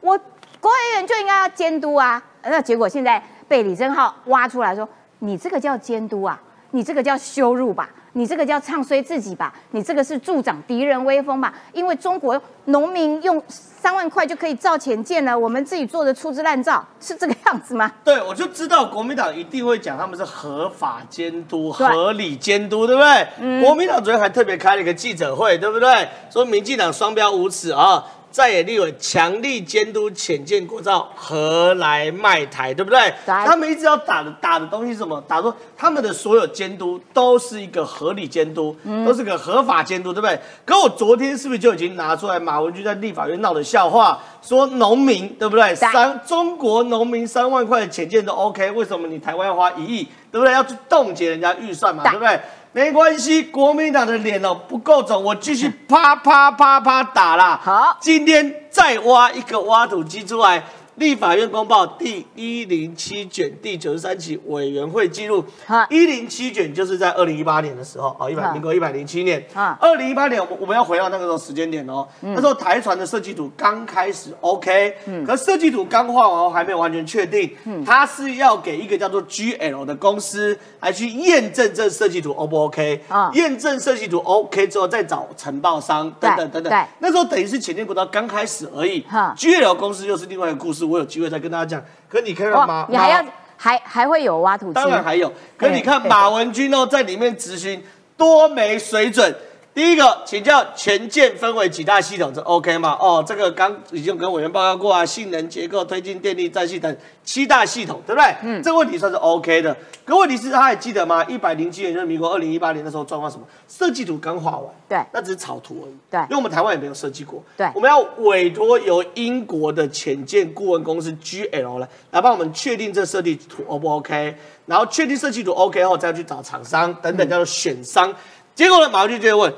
我国会议员就应该要监督啊。那结果现在被李正浩挖出来说，你这个叫监督啊？你这个叫羞辱吧？你这个叫唱衰自己吧？你这个是助长敌人威风吧？因为中国农民用三万块就可以造潜舰了，我们自己做的粗制滥造，是这个样子吗？对，我就知道国民党一定会讲他们是合法监督、合理监督，对不对？嗯国民党昨天还特别开了一个记者会，对不对？说民进党双标无耻啊！在野立委强力监督浅见国造，何来卖台，对不对？他们一直要打的打的东西是什么？打说他们的所有监督都是一个合理监督，都是个合法监督，对不对？可我昨天是不是就已经拿出来马文君在立法院闹的笑话，说农民对不对？三中国农民三万块的钱件都 OK，为什么你台湾要花一亿，对不对？要去冻结人家预算嘛，对不对？没关系，国民党的脸哦不够肿，我继续啪啪啪啪打啦。好，今天再挖一个挖土机出来。立法院公报第一零七卷第九十三期委员会记录，一零七卷就是在二零一八年的时候，哦，一百民国一百零七年，二零一八年，我们我们要回到那个时候时间点哦，那时候台船的设计图刚开始 OK，嗯。可设计图刚画完还没有完全确定，嗯。它是要给一个叫做 GL 的公司来去验证这设计图 O 不 OK，验证设计图 OK 之后再找承包商等等等等，那时候等于是前建国道刚开始而已，GL 公司又是另外一个故事。我有机会再跟大家讲。可你看马，你还要还还会有挖土机？当然还有。可你看马文君哦，在里面执行多没水准。第第一个，请教全舰分为几大系统，这 OK 吗？哦，这个刚已经跟委员报告过啊，性能、结构、推进、电力、再系等七大系统，对不对？嗯，这个问题算是 OK 的。可问题是，他还记得吗？一百零七年就是民国二零一八年的时候，状况什么？设计图刚画完，对，那只是草图而已。对因为我们台湾也没有设计过。对我们要委托由英国的潜舰顾问公司 GL 来来帮我们确定这设计图 O 不 OK，然后确定设计图 OK 后，再去找厂商等等，叫做选商。结果呢，马上就接着问：好，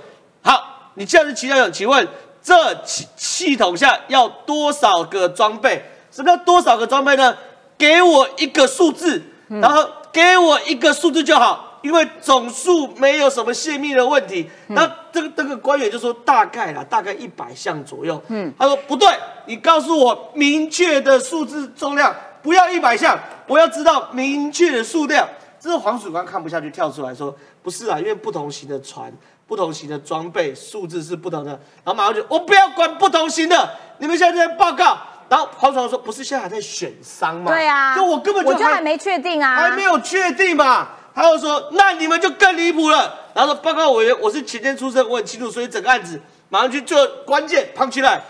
你既然是齐家长，请问这系系统下要多少个装备？什么叫多少个装备呢？给我一个数字，然后给我一个数字就好，因为总数没有什么泄密的问题。那这个这个官员就说大概啦，大概一百项左右。嗯，他说不对，你告诉我明确的数字重量，不要一百项，我要知道明确的数量。这是黄曙光看不下去，跳出来说不是啊，因为不同型的船、不同型的装备数字是不同的。然后马上就我不要管不同型的，你们现在在报告。然后黄曙光说不是现在还在选商吗？对啊，就我根本就我就还没确定啊，还没有确定嘛。他又说那你们就更离谱了。然后说报告委员，我是前舰出身，我很清楚，所以整个案子马上去做关键胖起来。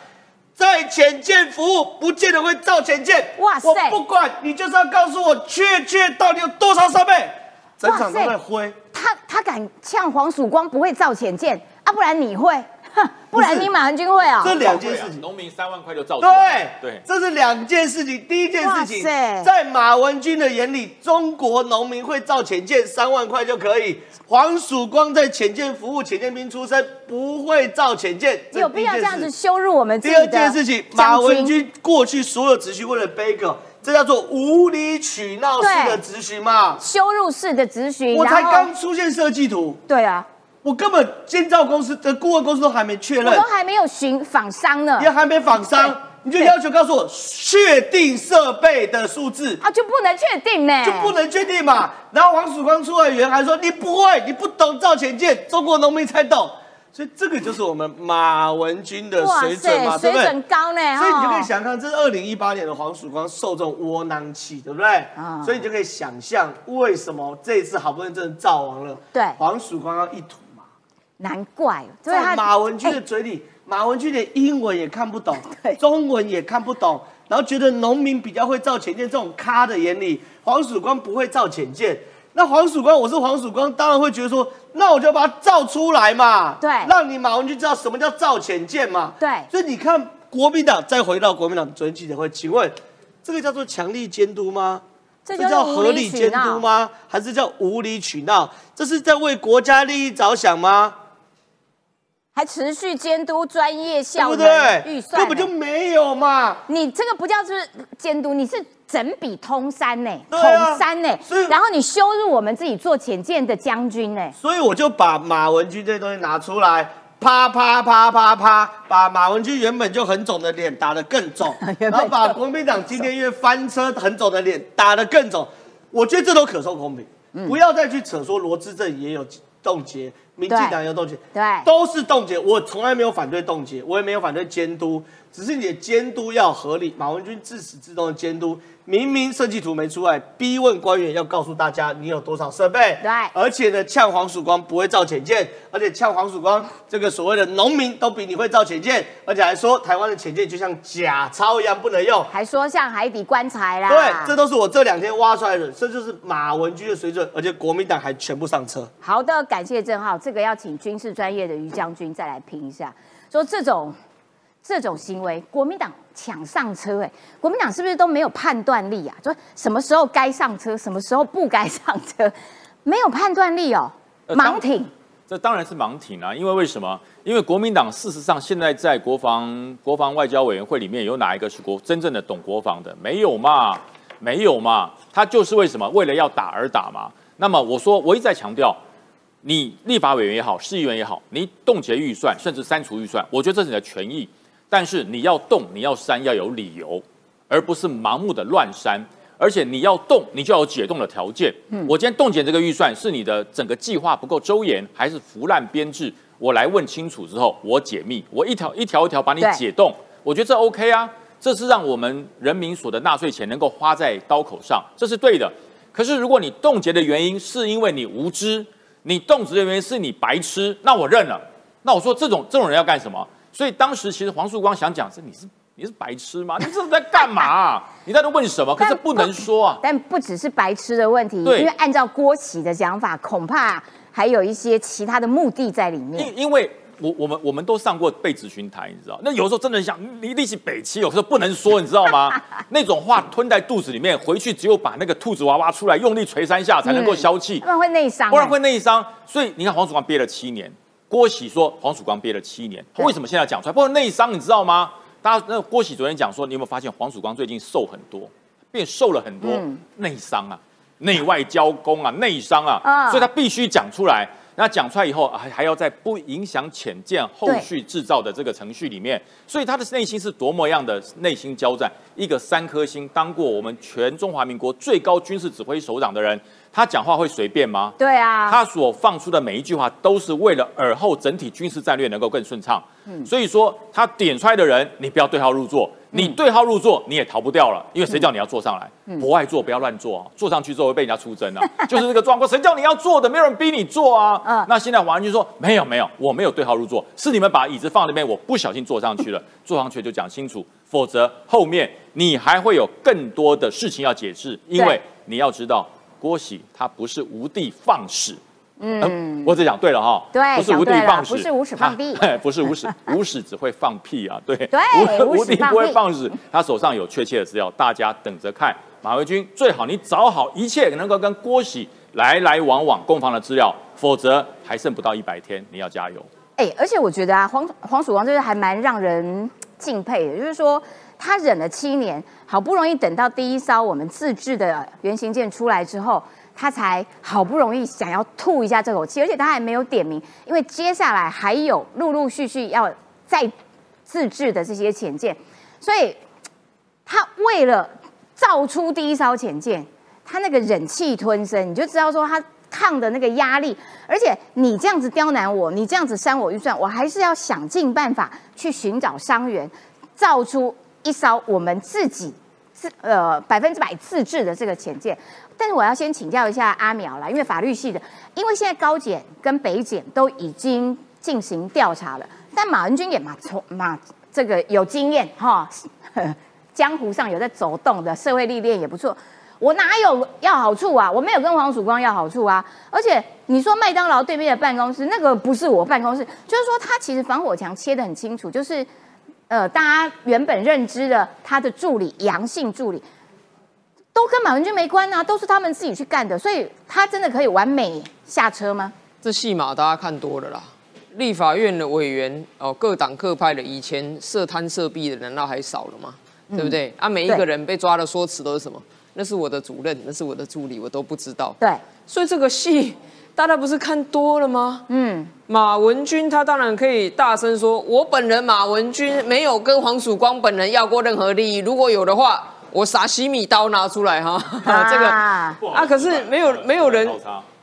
在潜舰服务不见得会造潜舰，哇塞我不管你就是要告诉我确切到底有多少设备，整场都哇塞在挥。他他敢呛黄曙光不会造潜舰啊，不然你会，哼，不然你马文君会啊、这两件事情。农民三万块就造出来对对，这是两件事情。第一件事情，在马文君的眼里，中国农民会造潜舰三万块就可以。黄曙光在潜舰服务，潜舰兵出身，不会造潜舰。这有必要这样子羞辱我们自己第二件事情，将马文军？君过去所有执行为了 bagel，这叫做无理取闹式的咨询嘛。羞辱式的咨询，我才刚出现设计图，对啊，我根本建造公司的顾问公司都还没确认我都，还没有寻访商呢，也还没访商，你就要求告诉我确定设备的数字。啊，就不能确定呢，就不能确定嘛。然后黄曙光出来原还说你不会，你不懂造潜舰，中国农民才懂。所以这个就是我们马文君的水准嘛，水对不对？准高呢，所以你就可以想看，这是二零一八年的黄曙光受这种窝囊气，对不对？啊所以你就可以想象为什么这一次好不容易真的造完了，对黄曙光要一吐嘛。难怪，对在马文君的哎嘴里，马文君连英文也看不懂 对，中文也看不懂，然后觉得农民比较会造浅见，这种咖的眼里，黄曙光不会造潜舰。那黄曙光，我是黄曙光，当然会觉得说，那我就把它造出来嘛，对让你马文君知道什么叫造潜舰嘛，对所以你看国民党，再回到国民党昨天记者会，请问这个叫做强力监督吗？这叫合无理监督闹吗？还是叫无理取闹？这是在为国家利益着想吗？还持续监督专业对效不能预对？算呢，根本就没有嘛。你这个不叫是监督，你是整笔通山呢，对啊统山呢然后你羞辱我们自己做潜舰的将军呢，所以我就把马文君这些东西拿出来，啪啪啪啪啪，把马文君原本就很肿的脸打得更肿，然后把国民党今天因为翻车很肿的脸打得更肿。我觉得这都可受公平，嗯不要再去扯说罗志正也有冻结，民进党也有冻结，对都是冻结。我从来没有反对冻结，我也没有反对监督，只是你的监督要合理。马文君自始至终的监督，明明设计图没出来，逼问官员要告诉大家你有多少设备，对而且呢，呛黄曙光不会造潜舰，而且呛黄曙光这个所谓的农民都比你会造潜舰，而且还说台湾的潜舰就像假钞一样不能用。还说像海底棺材啦，对，这都是我这两天挖出来的，这就是马文君的水准，而且国民党还全部上车。好的，感谢郑浩，这个要请军事专业的于将军再来评一下，说这种这种行为，国民党抢上车、哎，国民党是不是都没有判断力啊？说什么时候该上车，什么时候不该上车，没有判断力哦，盲挺。这当然是盲挺啊，因为为什么？因为国民党事实上现在在国防国防外交委员会里面有哪一个是国真正的懂国防的？没有嘛，没有嘛，他就是为什么为了要打而打嘛。那么我说我一直在强调，你立法委员也好，市议员也好，你冻结预算甚至删除预算，我觉得这是你的权益。但是你要动，你要删要有理由，而不是盲目的乱删。而且你要动，你就要有解冻的条件。嗯我今天冻结这个预算，是你的整个计划不够周延，还是腐烂编制？我来问清楚之后，我解密，我一条一条一条把你解冻。我觉得这 OK 啊，这是让我们人民所得纳税钱能够花在刀口上，这是对的。可是如果你冻结的原因是因为你无知，你冻结的原因是你白痴，那我认了。那我说这种这种人要干什么？所以当时其实黄曙光想讲是你是你是白痴吗？你这是在干嘛、你在这问什么？可是不能说啊。但不只是白痴的问题，因为按照郭启的讲法，恐怕还有一些其他的目的在里面。因因为我我们我们都上过被子巡台，你知道，那有时候真的很想你力气北七，有时候不能说，你知道吗？那种话吞在肚子里面，回去只有把那个兔子娃娃出来，用力捶三下才能够消气不，然会内伤、不然会内伤。所以你看黄曙光憋了七年，郭喜说黄曙光憋了七年，为什么现在讲出来？不过内伤，你知道吗？大家那郭喜昨天讲说，你有没有发现黄曙光最近瘦很多，变瘦了很多，嗯内伤啊，内外交攻啊，内伤啊，啊所以他必须讲出来。那讲出来以后，还还要在不影响潜舰后续制造的这个程序里面，所以他的内心是多么样的内心交战。一个三颗星当过我们全中华民国最高军事指挥首长的人，他讲话会随便吗？对啊，他所放出的每一句话都是为了尔后整体军事战略能够更顺畅。所以说他点出来的人，你不要对号入座，你对号入座你也逃不掉了，因为谁叫你要坐上来？不爱坐不要乱坐啊，坐上去之后会被人家出征啊，就是这个状况。谁叫你要坐的？没有人逼你坐啊。嗯那现在王安军说没有没有，我没有对号入座，是你们把椅子放那边，我不小心坐上去了，坐上去就讲清楚，否则后面你还会有更多的事情要解释，因为你要知道郭喜他不是无地放矢。嗯，我只讲对了哈，对不是无讲对了的放矢，不是无屎放屁他 不是无屎，无屎只会放屁啊，对，对无无的不会放屁放屎，他手上有确切的资料，大家等着看。马维军最好你找好一切能够跟郭喜来来往往攻防的资料，否则还剩不到一百天，你要加油。哎、而且我觉得啊，黄黄曙光这个还蛮让人敬佩的，就是说他忍了七年，好不容易等到第一艘我们自制的原型舰出来之后，他才好不容易想要吐一下这口气，而且他还没有点名，因为接下来还有陆陆续续要再自制的这些潜舰，所以他为了造出第一艘潜舰，他那个忍气吞声，你就知道说他抗的那个压力，而且你这样子刁难我，你这样子删我预算，我还是要想尽办法去寻找伤员，造出一艘我们自己自呃百分之百自制的这个潜舰。但是我要先请教一下阿苗啦，因为法律系的，因为现在高检跟北检都已经进行调查了，但马文君也马从马这个有经验哈，江湖上有在走动的，社会历练也不错。我哪有要好处啊？我没有跟黄曙光要好处啊！而且你说麦当劳对面的办公室，那个不是我办公室，就是说他其实防火墙切得很清楚，就是呃，大家原本认知的他的助理阳性助理，都跟马文君没关啊，都是他们自己去干的，所以他真的可以完美下车吗？这戏码大家看多了啦。立法院的委员哦，各党各派的，以前涉贪涉弊的难道还少了吗？对不对？啊，每一个人被抓的说辞都是什么？那是我的主任，那是我的助理，我都不知道。对，所以这个戏大家不是看多了吗？嗯，马文君他当然可以大声说，我本人马文君没有跟黄曙光本人要过任何利益，如果有的话，我撒西米刀拿出来哈，这个啊啊，可是没有没有人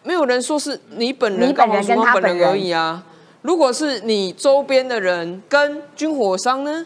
没有人说是你本人你本人跟黄曙光跟他本人本人而已啊。如果是你周边的人跟军火商呢？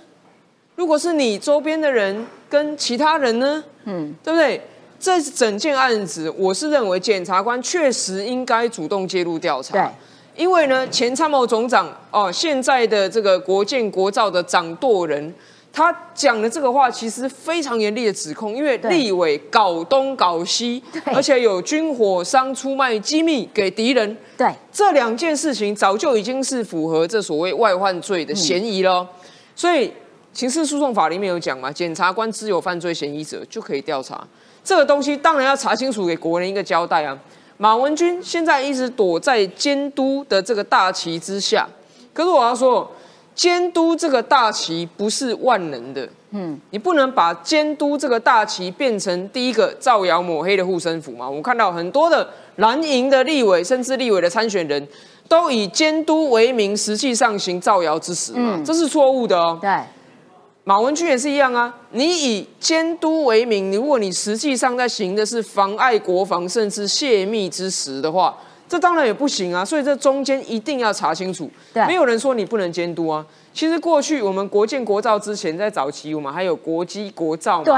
如果是你周边的人跟其他人呢？嗯，对不对？这整件案子，我是认为检察官确实应该主动介入调查。对，因为呢，前参谋总长哦，现在的这个国建国造的掌舵人，他讲的这个话其实非常严厉的指控，因为立委搞东搞西，而且有军火商出卖机密给敌人，对，这两件事情早就已经是符合这所谓外患罪的嫌疑了。所以刑事诉讼法里面有讲嘛，检察官知有犯罪嫌疑者就可以调查。这个东西当然要查清楚，给国人一个交代啊。马文君现在一直躲在监督的这个大旗之下，可是我要说，监督这个大旗不是万能的，嗯，你不能把监督这个大旗变成第一个造谣抹黑的护身符嘛。我们看到很多的蓝营的立委，甚至立委的参选人，都以监督为名，实际上行造谣之实嘛，嗯这是错误的哦。对，马文君也是一样啊，你以监督为名，如果你实际上在行的是妨碍国防甚至泄密之实的话，这当然也不行啊。所以这中间一定要查清楚。对没有人说你不能监督啊。其实过去我们国建国造之前，在早期我们还有国机国造嘛对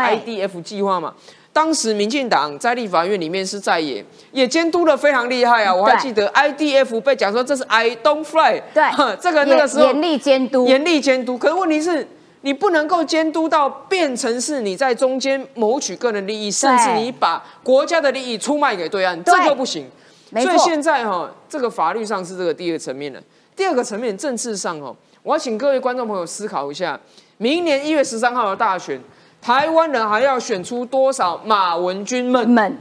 ，IDF 计划嘛，当时民进党在立法院里面是在野，也监督的非常厉害啊。我还记得 IDF 被讲说这是 I don't fly，对 这个那个时候严厉监督，严厉监督。可是问题是，你不能够监督到变成是你在中间谋取个人利益，甚至你把国家的利益出卖给对岸，这对就不行。所以现在哈、这个法律上是这个第二个层面的。第二个层面，政治上哦，我要请各位观众朋友思考一下，明年一月十三号的大选，台湾人还要选出多少马文君们？们，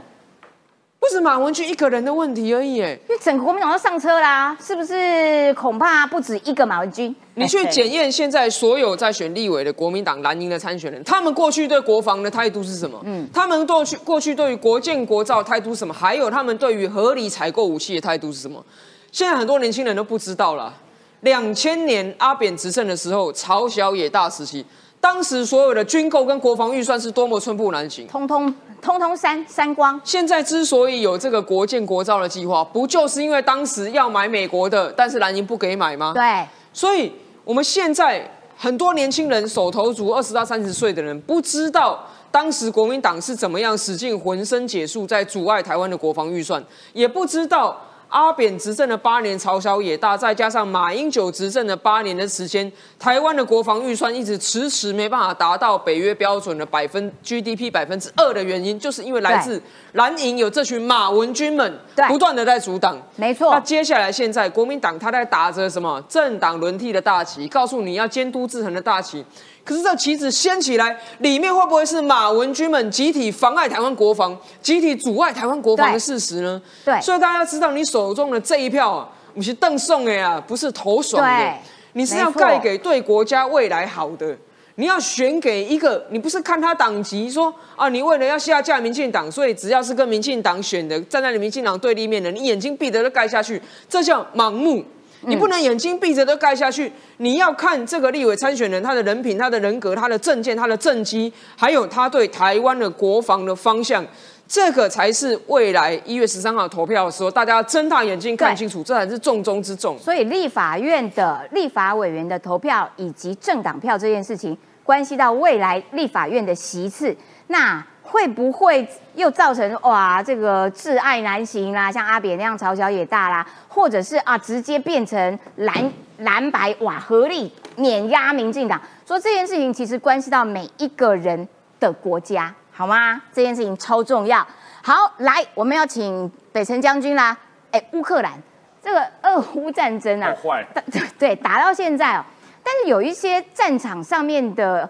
不是马文君一个人的问题而已，哎，因为整个国民党都上车啦，是不是？恐怕不止一个马文君。你去哎检验现在所有在选立委的国民党蓝营的参选人，他们过去对国防的态度是什么？嗯，他们过去过去对于国建国造的态度是什么？还有他们对于合理采购武器的态度是什么？现在很多年轻人都不知道了。两千年阿扁执政的时候，朝小野大时期，当时所有的军购跟国防预算是多么寸步难行。通通通通删删光，现在之所以有这个国建国造的计划，不就是因为当时要买美国的，但是蓝营不给买吗？对，所以我们现在很多年轻人手头足二十到三十岁的人，不知道当时国民党是怎么样使尽浑身解数在阻碍台湾的国防预算，也不知道。阿扁执政的八年，朝小野大，再加上马英九执政的八年的时间，台湾的国防预算一直迟迟没办法达到北约标准的百分 GDP 百分之二的原因，就是因为来自蓝营有这群马文君们不断的在阻挡。没错那接下来现在国民党他在打着什么政党轮替的大旗，告诉你要监督制衡的大旗。可是这旗子掀起来，里面会不会是马文君们集体妨碍台湾国防、集体阻碍台湾国防的事实呢？对所以大家要知道，你手中的这一票啊，不是邓送的呀，不是投爽的，你是要盖给对国家未来好的。你要选给一个，你不是看他党籍说啊，你为了要下架民进党，所以只要是跟民进党选的，站在你民进党对立面的，你眼睛闭着都盖下去，这叫盲目。你不能眼睛闭着都盖下去，你要看这个立委参选人他的人品、他的人格、他的政见、他的政绩，还有他对台湾的国防的方向，这个才是未来一月十三号投票的时候，大家要睁大眼睛看清楚，这才是重中之重。所以立法院的立法委员的投票以及政党票这件事情，关系到未来立法院的席次，那会不会又造成哇这个挚爱难行啦，像阿扁那样朝小野大啦，或者是啊直接变成蓝蓝白哇合力碾压民进党？说这件事情其实关系到每一个人的国家，好吗？这件事情超重要。好，来我们要请北辰将军啦，哎，乌克兰。这个俄乌战争啊，好坏打 对打到现在哦，但是有一些战场上面的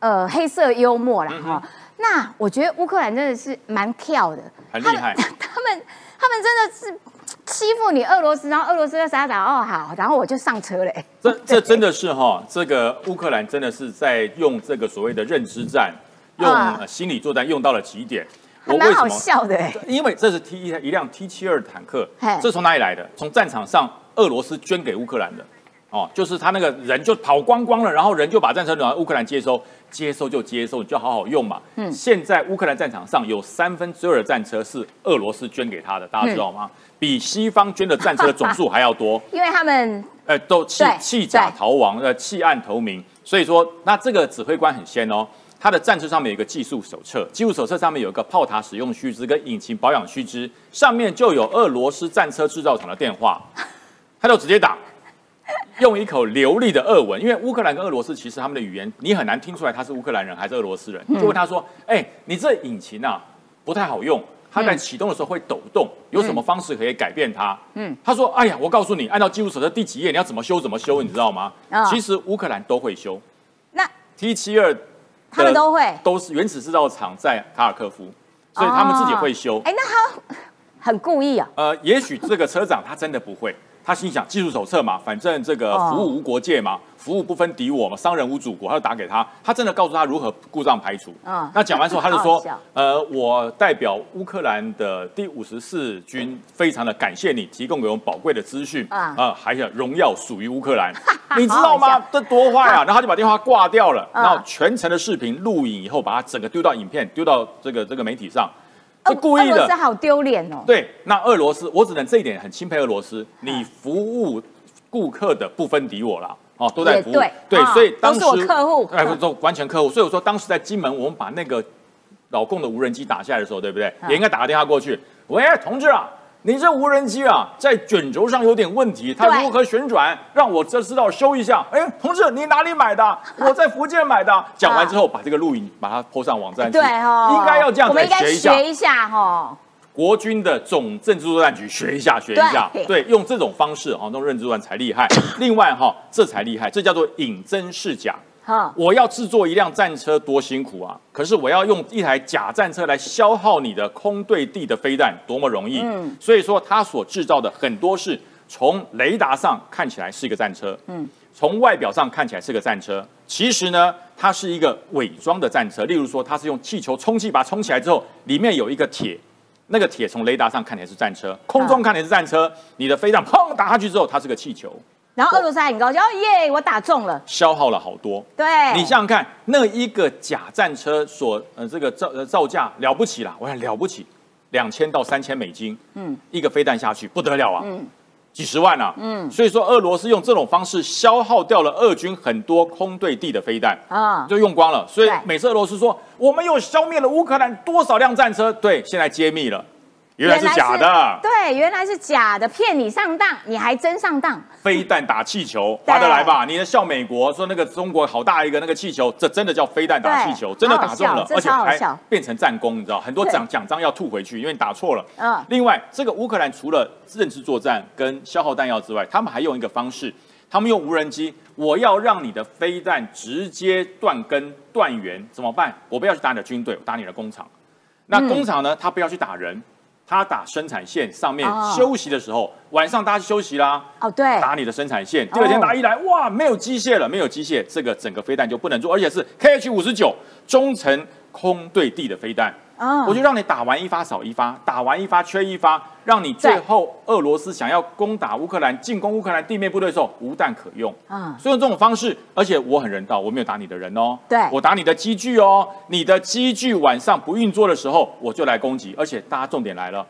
呃黑色幽默啦哈、那我觉得乌克兰真的是蛮跳的，很厉害。他们他们真的是欺负你俄罗斯，然后俄罗斯要傻傻哦好，然后我就上车了、欸，这这真的是哈，这个乌克兰真的是在用这个所谓的认知战，用心理作战用到了极点。还蛮好笑的。哎、因为这是 T 一一辆 T 七二坦克嘿，这从哪里来的？从战场上俄罗斯捐给乌克兰的。哦，就是他那个人就跑光光了，然后人就把战车拿乌克兰接收，接收就接收，你就好好用嘛。嗯，现在乌克兰战场上有三分之二的战车是俄罗斯捐给他的，大家知道吗？比西方捐的战车的总数还要多。因为他们 呃，都弃弃甲逃亡，呃，弃暗投明。所以说，那这个指挥官很仙哦，他的战车上面有一个技术手册，技术手册上面有一个炮塔使用须知跟引擎保养须知，上面就有俄罗斯战车制造厂的电话，他就直接打。用一口流利的俄文，因为乌克兰跟俄罗斯其实他们的语言你很难听出来他是乌克兰人还是俄罗斯人，就问他说：“哎、你这引擎啊不太好用，它在启动的时候会抖动，有什么方式可以改变它？”嗯，他说：“哎呀，我告诉你，按照技术手册第几页你要怎么修怎么修，你知道吗？啊其实乌克兰都会修。那 T 七二，他们都会？都是原始制造厂在卡尔科夫，所以他们自己会修。哎、那他很故意啊，呃，也许这个车长他真的不会，他心想技术手册嘛，反正这个哦。服务无国界嘛，服务不分敌我嘛，商人无祖国，他就打给他，他真的告诉他如何故障排除。啊那讲完之后，他就说 呃，我代表乌克兰的第五十四军，非常的感谢你提供给我们宝贵的资讯啊啊，还有荣耀属于乌克兰，你知道吗？这多坏啊！然后他就把电话挂掉了，嗯。然后全程的视频录影以后，把它整个丢到影片，丢到这个这个媒体上，是故意的俄罗斯。好丢脸哦。对，那俄罗斯，我只能这一点很钦佩俄罗斯，你服务顾客的不分敌我啦，哦，都在服务。对对啊所以当时都是我客户哎，都完全客户。所以我说，当时在金门，我们把那个老共的无人机打下来的时候，对不对？嗯也应该打个电话过去，喂，同志啊。你这无人机啊，在卷轴上有点问题，它如何旋转？让我这知道修一下。哎，同志，你哪里买的？我在福建买的。讲完之后，把这个录影把它 po 上网站去，对哦，应该要这样子学一下。学一下哈。国军的总政治作战局学一下，学一下，对对，用这种方式啊，弄认知作战才厉害。另外哈，这才厉害，这叫做引真试假。哈，我要制作一辆战车多辛苦啊！可是我要用一台假战车来消耗你的空对地的飞弹，多么容易！嗯所以说它所制造的很多是从雷达上看起来是一个战车，嗯从外表上看起来是个战车，其实呢，它是一个伪装的战车。例如说，它是用气球充气把它充起来之后，里面有一个铁，那个铁从雷达上看起来是战车，空中看起来是战车，你的飞弹砰打下去之后，它是个气球，然后俄罗斯还很高兴，哦耶，我打中了。消耗了好多。对，你想想看，那一个假战车所呃这个造呃造价了不起啦，我想了不起，两千到三千美金，嗯。嗯，一个飞弹下去不得了啊，嗯。几十万啊，嗯。嗯，所以说俄罗斯用这种方式消耗掉了俄军很多空对地的飞弹，啊，就用光了。所以每次俄罗斯说我们又消灭了乌克兰多少辆战车，对，现在揭秘了，原来是假的。对，原来是假的，骗你上当，你还真上当。飞弹打气球，对划得来吧？你的笑美国说那个中国好大一个那个气球，这真的叫飞弹打气球，真的打中了而且还变成战功，你知道，很多奖奖章要吐回去，因为你打错了。嗯另外，这个乌克兰除了认知作战跟消耗弹药之外，他们还用一个方式，他们用无人机，我要让你的飞弹直接断根断源，怎么办？我不要去打你的军队，我打你的工厂。那嗯工厂呢？他不要去打人，他打生产线上面哦休息的时候，晚上大家休息啦，哦，对，打你的生产线。第二天打一来，哇，没有机械了，没有机械，这个整个飞弹就不能做，而且是 KH 五十九中程空对地的飞弹。啊我就让你打完一发少一发，打完一发缺一发，让你最后俄罗斯想要攻打乌克兰、进攻乌克兰地面部队的时候无弹可用。啊，所以用这种方式，而且我很人道，我没有打你的人哦，对我打你的机具哦，你的机具晚上不运作的时候，我就来攻击，而且大家重点来了，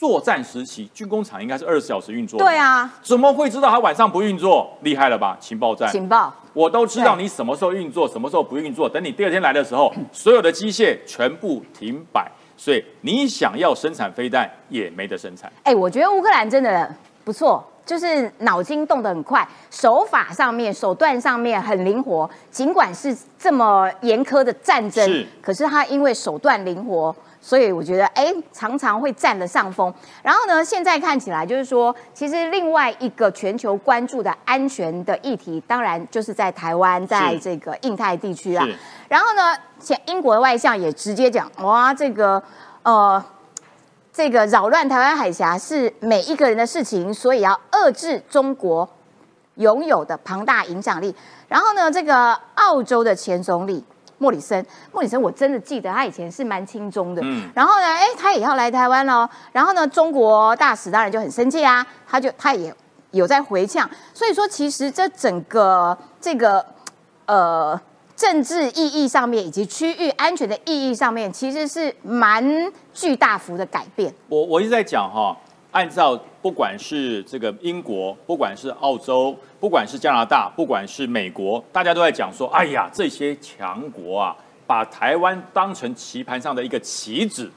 作战时期军工厂应该是二十四小时运作，对，啊，怎么会知道他晚上不运作？厉害了吧？情报站，情报，我都知道你什么时候运作，什么时候不运作。等你第二天来的时候，所有的机械全部停摆，所以你想要生产飞弹也没得生产。哎，我觉得乌克兰真的不错，就是脑筋动得很快，手法上面、手段上面很灵活。尽管是这么严苛的战争是，可是他因为手段灵活。所以我觉得，哎，常常会占了上风。然后呢，现在看起来就是说，其实另外一个全球关注的安全的议题，当然就是在台湾，在这个印太地区啊。然后呢，前英国的外相也直接讲，哇，这个呃，这个扰乱台湾海峡是每一个人的事情，所以要遏制中国拥有的庞大影响力。然后呢，这个澳洲的前总理莫里森，莫里森我真的记得他以前是蛮轻中的，嗯然后呢，哎，他也要来台湾喽。然后呢，中国大使当然就很生气啊，他就他也有在回呛。所以说，其实这整个这个呃政治意义上面，以及区域安全的意义上面，其实是蛮巨大幅的改变。我我一直在讲哈，按照不管是这个英国，不管是澳洲，不管是加拿大，不管是美国，大家都在讲说，哎呀，这些强国啊，把台湾当成棋盘上的一个棋子。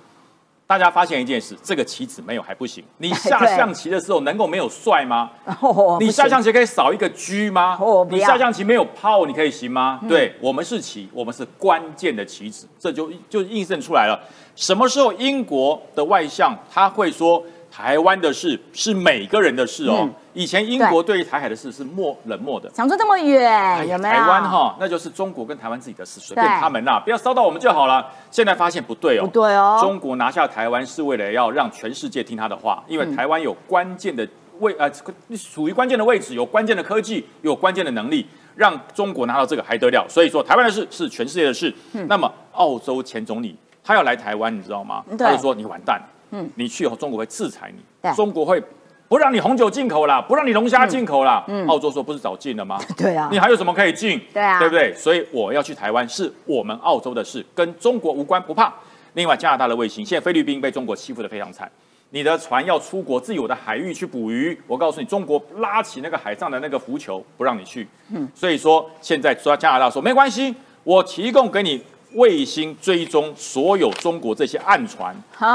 大家发现一件事，这个棋子没有还不行。你下 象棋的时候能够没有帅吗？哦你下象棋可以少一个车吗？你下象棋没有炮，你可以行吗？对我们是棋，我们是关键的棋子，这就就印证出来了。什么时候英国的外相他会说台湾的事是每个人的事哦？嗯以前英国对于台海的事是漠冷漠的。想说这么远，哎有没有？台湾哈，那就是中国跟台湾自己的事，随便他们啦，不要烧到我们就好了。现在发现不对哦，不对哦中国拿下台湾是为了要让全世界听他的话，因为嗯台湾有关键的位呃，属于关键的位置，有关键的科技，有关键的能力，让中国拿到这个还得了？所以说，台湾的事是全世界的事。那么，澳洲前总理他要来台湾，你知道吗？他就说你完蛋，嗯你去以后中国会制裁你，中国会。不让你红酒进口啦，不让你龙虾进口啦。嗯澳洲说不是早进了吗？对啊你还有什么可以进？对啊对不对？所以我要去台湾是我们澳洲的事，跟中国无关，不怕。另外，加拿大的卫星，现在菲律宾被中国欺负的非常惨。你的船要出国自有的海域去捕鱼，我告诉你，中国拉起那个海上的那个浮球，不让你去。嗯，所以说现在说加拿大说没关系，我提供给你卫星追踪所有中国这些暗船，哎，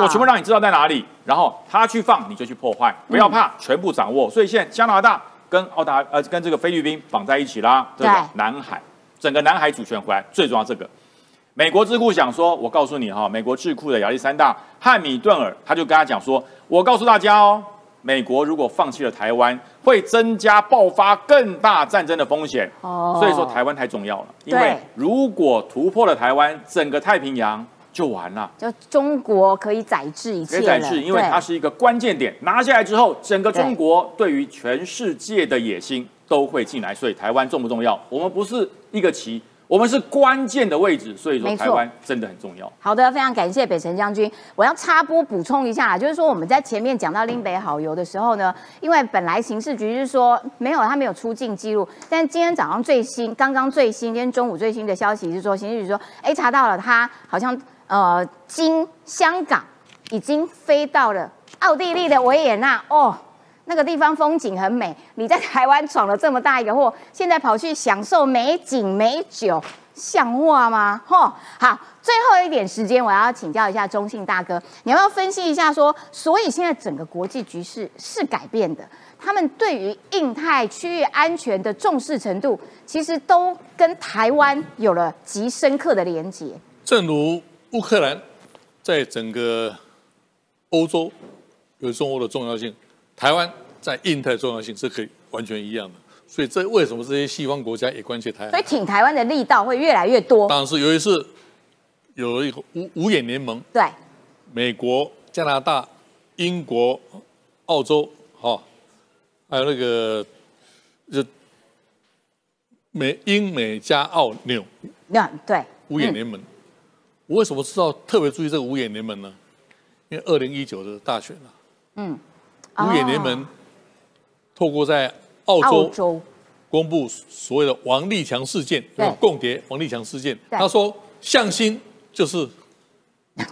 我全部让你知道在哪里，然后他去放你就去破坏，不要怕，全部掌握。所以现在加拿大跟澳大呃跟这个菲律宾绑在一起啦，这个对南海，整个南海主权回来，最重要这个。美国智库想说，我告诉你哈，美国智库的亚历山大汉米顿尔他就跟他讲说，我告诉大家哦，美国如果放弃了台湾，会增加爆发更大战争的风险。哦所以说台湾太重要了，因为如果突破了台湾，整个太平洋就完了。就中国可以宰制一切了，可以宰制，因为它是一个关键点，拿下来之后，整个中国对于全世界的野心都会进来。所以台湾重不重要？我们不是一个旗，我们是关键的位置，所以说台湾真的很重要。好的，非常感谢北辰将军。我要插播补充一下啦，就是说我们在前面讲到林北好游的时候呢，因为本来刑事局是说没有他没有出境记录，但今天早上最新，刚刚最新，今天中午最新的消息是说，刑事局说，哎，查到了他好像呃经香港已经飞到了奥地利的维也纳哦。那个地方风景很美，你在台湾闯了这么大一个祸，现在跑去享受美景美酒，像话吗？吼，好，最后一点时间，我要请教一下中信大哥，你要不要分析一下说，所以现在整个国际局势是改变的，他们对于印太区域安全的重视程度，其实都跟台湾有了极深刻的连结。正如乌克兰在整个欧洲有中欧的重要性，台湾在印太重要性是可以完全一样的。所以这为什么这些西方国家也关切台湾所以？挺台湾的力道会越来越多。当然是有一次有了一个五五眼联盟，对，美国、加拿大、英国、澳洲，哈、还有那个就美英美加澳纽那对，五眼联盟。我为什么知道特别注意这个五眼联盟呢？因为二零一九的大选啊，嗯，五眼联盟透过在澳澳洲。洲公布所谓的王立强事件，对。共谍王立强事件，他说向心就是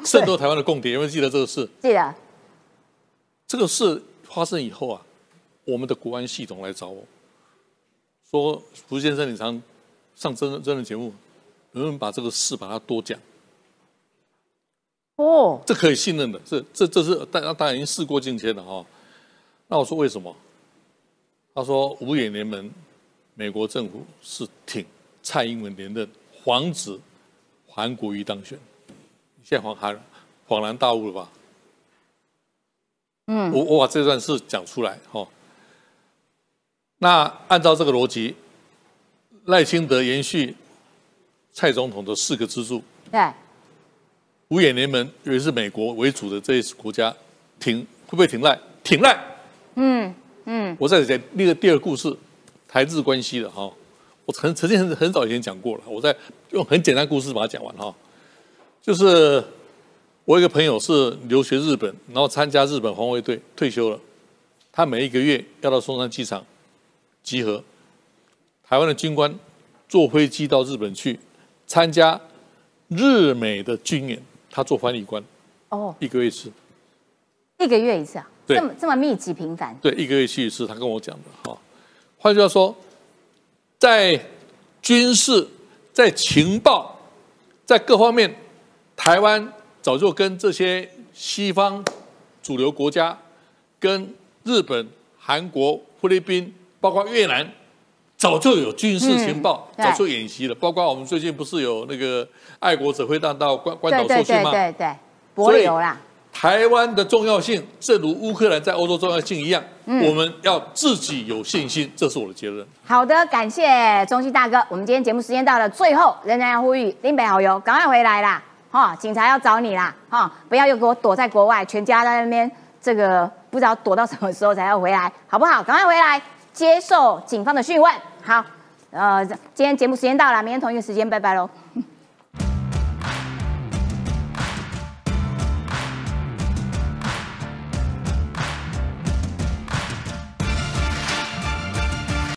渗透台湾的共谍，有没有记得这个事？记得。这个事发生以后啊，我们的国安系统来找我，说福先生，你常上真人真人节目，能不能把这个事把它多讲？哦，这可以信任的，这这这是大家当然已经事过境迁了哈、那我说为什么？他说五眼联盟，美国政府是挺蔡英文连任，防止韩国瑜当选。你现在恍然恍然大悟了吧？嗯，我我把这段事讲出来哈、那按照这个逻辑，赖清德延续蔡总统的四个支柱，对，五眼联盟，尤其是美国为主的这些国家，挺会不会挺赖？挺赖。嗯嗯，我再讲那个第二个故事，台日关系的哈，我曾曾经很很早以前讲过了，我在用很简单故事把它讲完哈。就是我有一个朋友是留学日本，然后参加日本防卫队退休了，他每一个月要到松山机场集合，台湾的军官坐飞机到日本去参加日美的军演，他做翻译官，哦，一个月一次。一个月一次啊，对这么这么密集频繁，对，一个月去一次，他跟我讲的哈。换句话说，在军事、在情报、在各方面，台湾早就跟这些西方主流国家、跟日本、韩国、菲律宾，包括越南，早就有军事情报，嗯早就演习了。包括我们最近不是有那个爱国者会当到关关对对对岛受训吗？对对，博所以流啦，台湾的重要性，正如乌克兰在欧洲重要性一样，嗯我们要自己有信心，这是我的结论。好的，感谢中西大哥。我们今天节目时间到了，最后仍然要呼吁林北好友赶快回来啦！哈、警察要找你啦！哈、不要又给我躲在国外，全家在那边，这个不知道躲到什么时候才要回来，好不好？赶快回来接受警方的讯问。好，呃，今天节目时间到了，明天同一个时间，拜拜喽。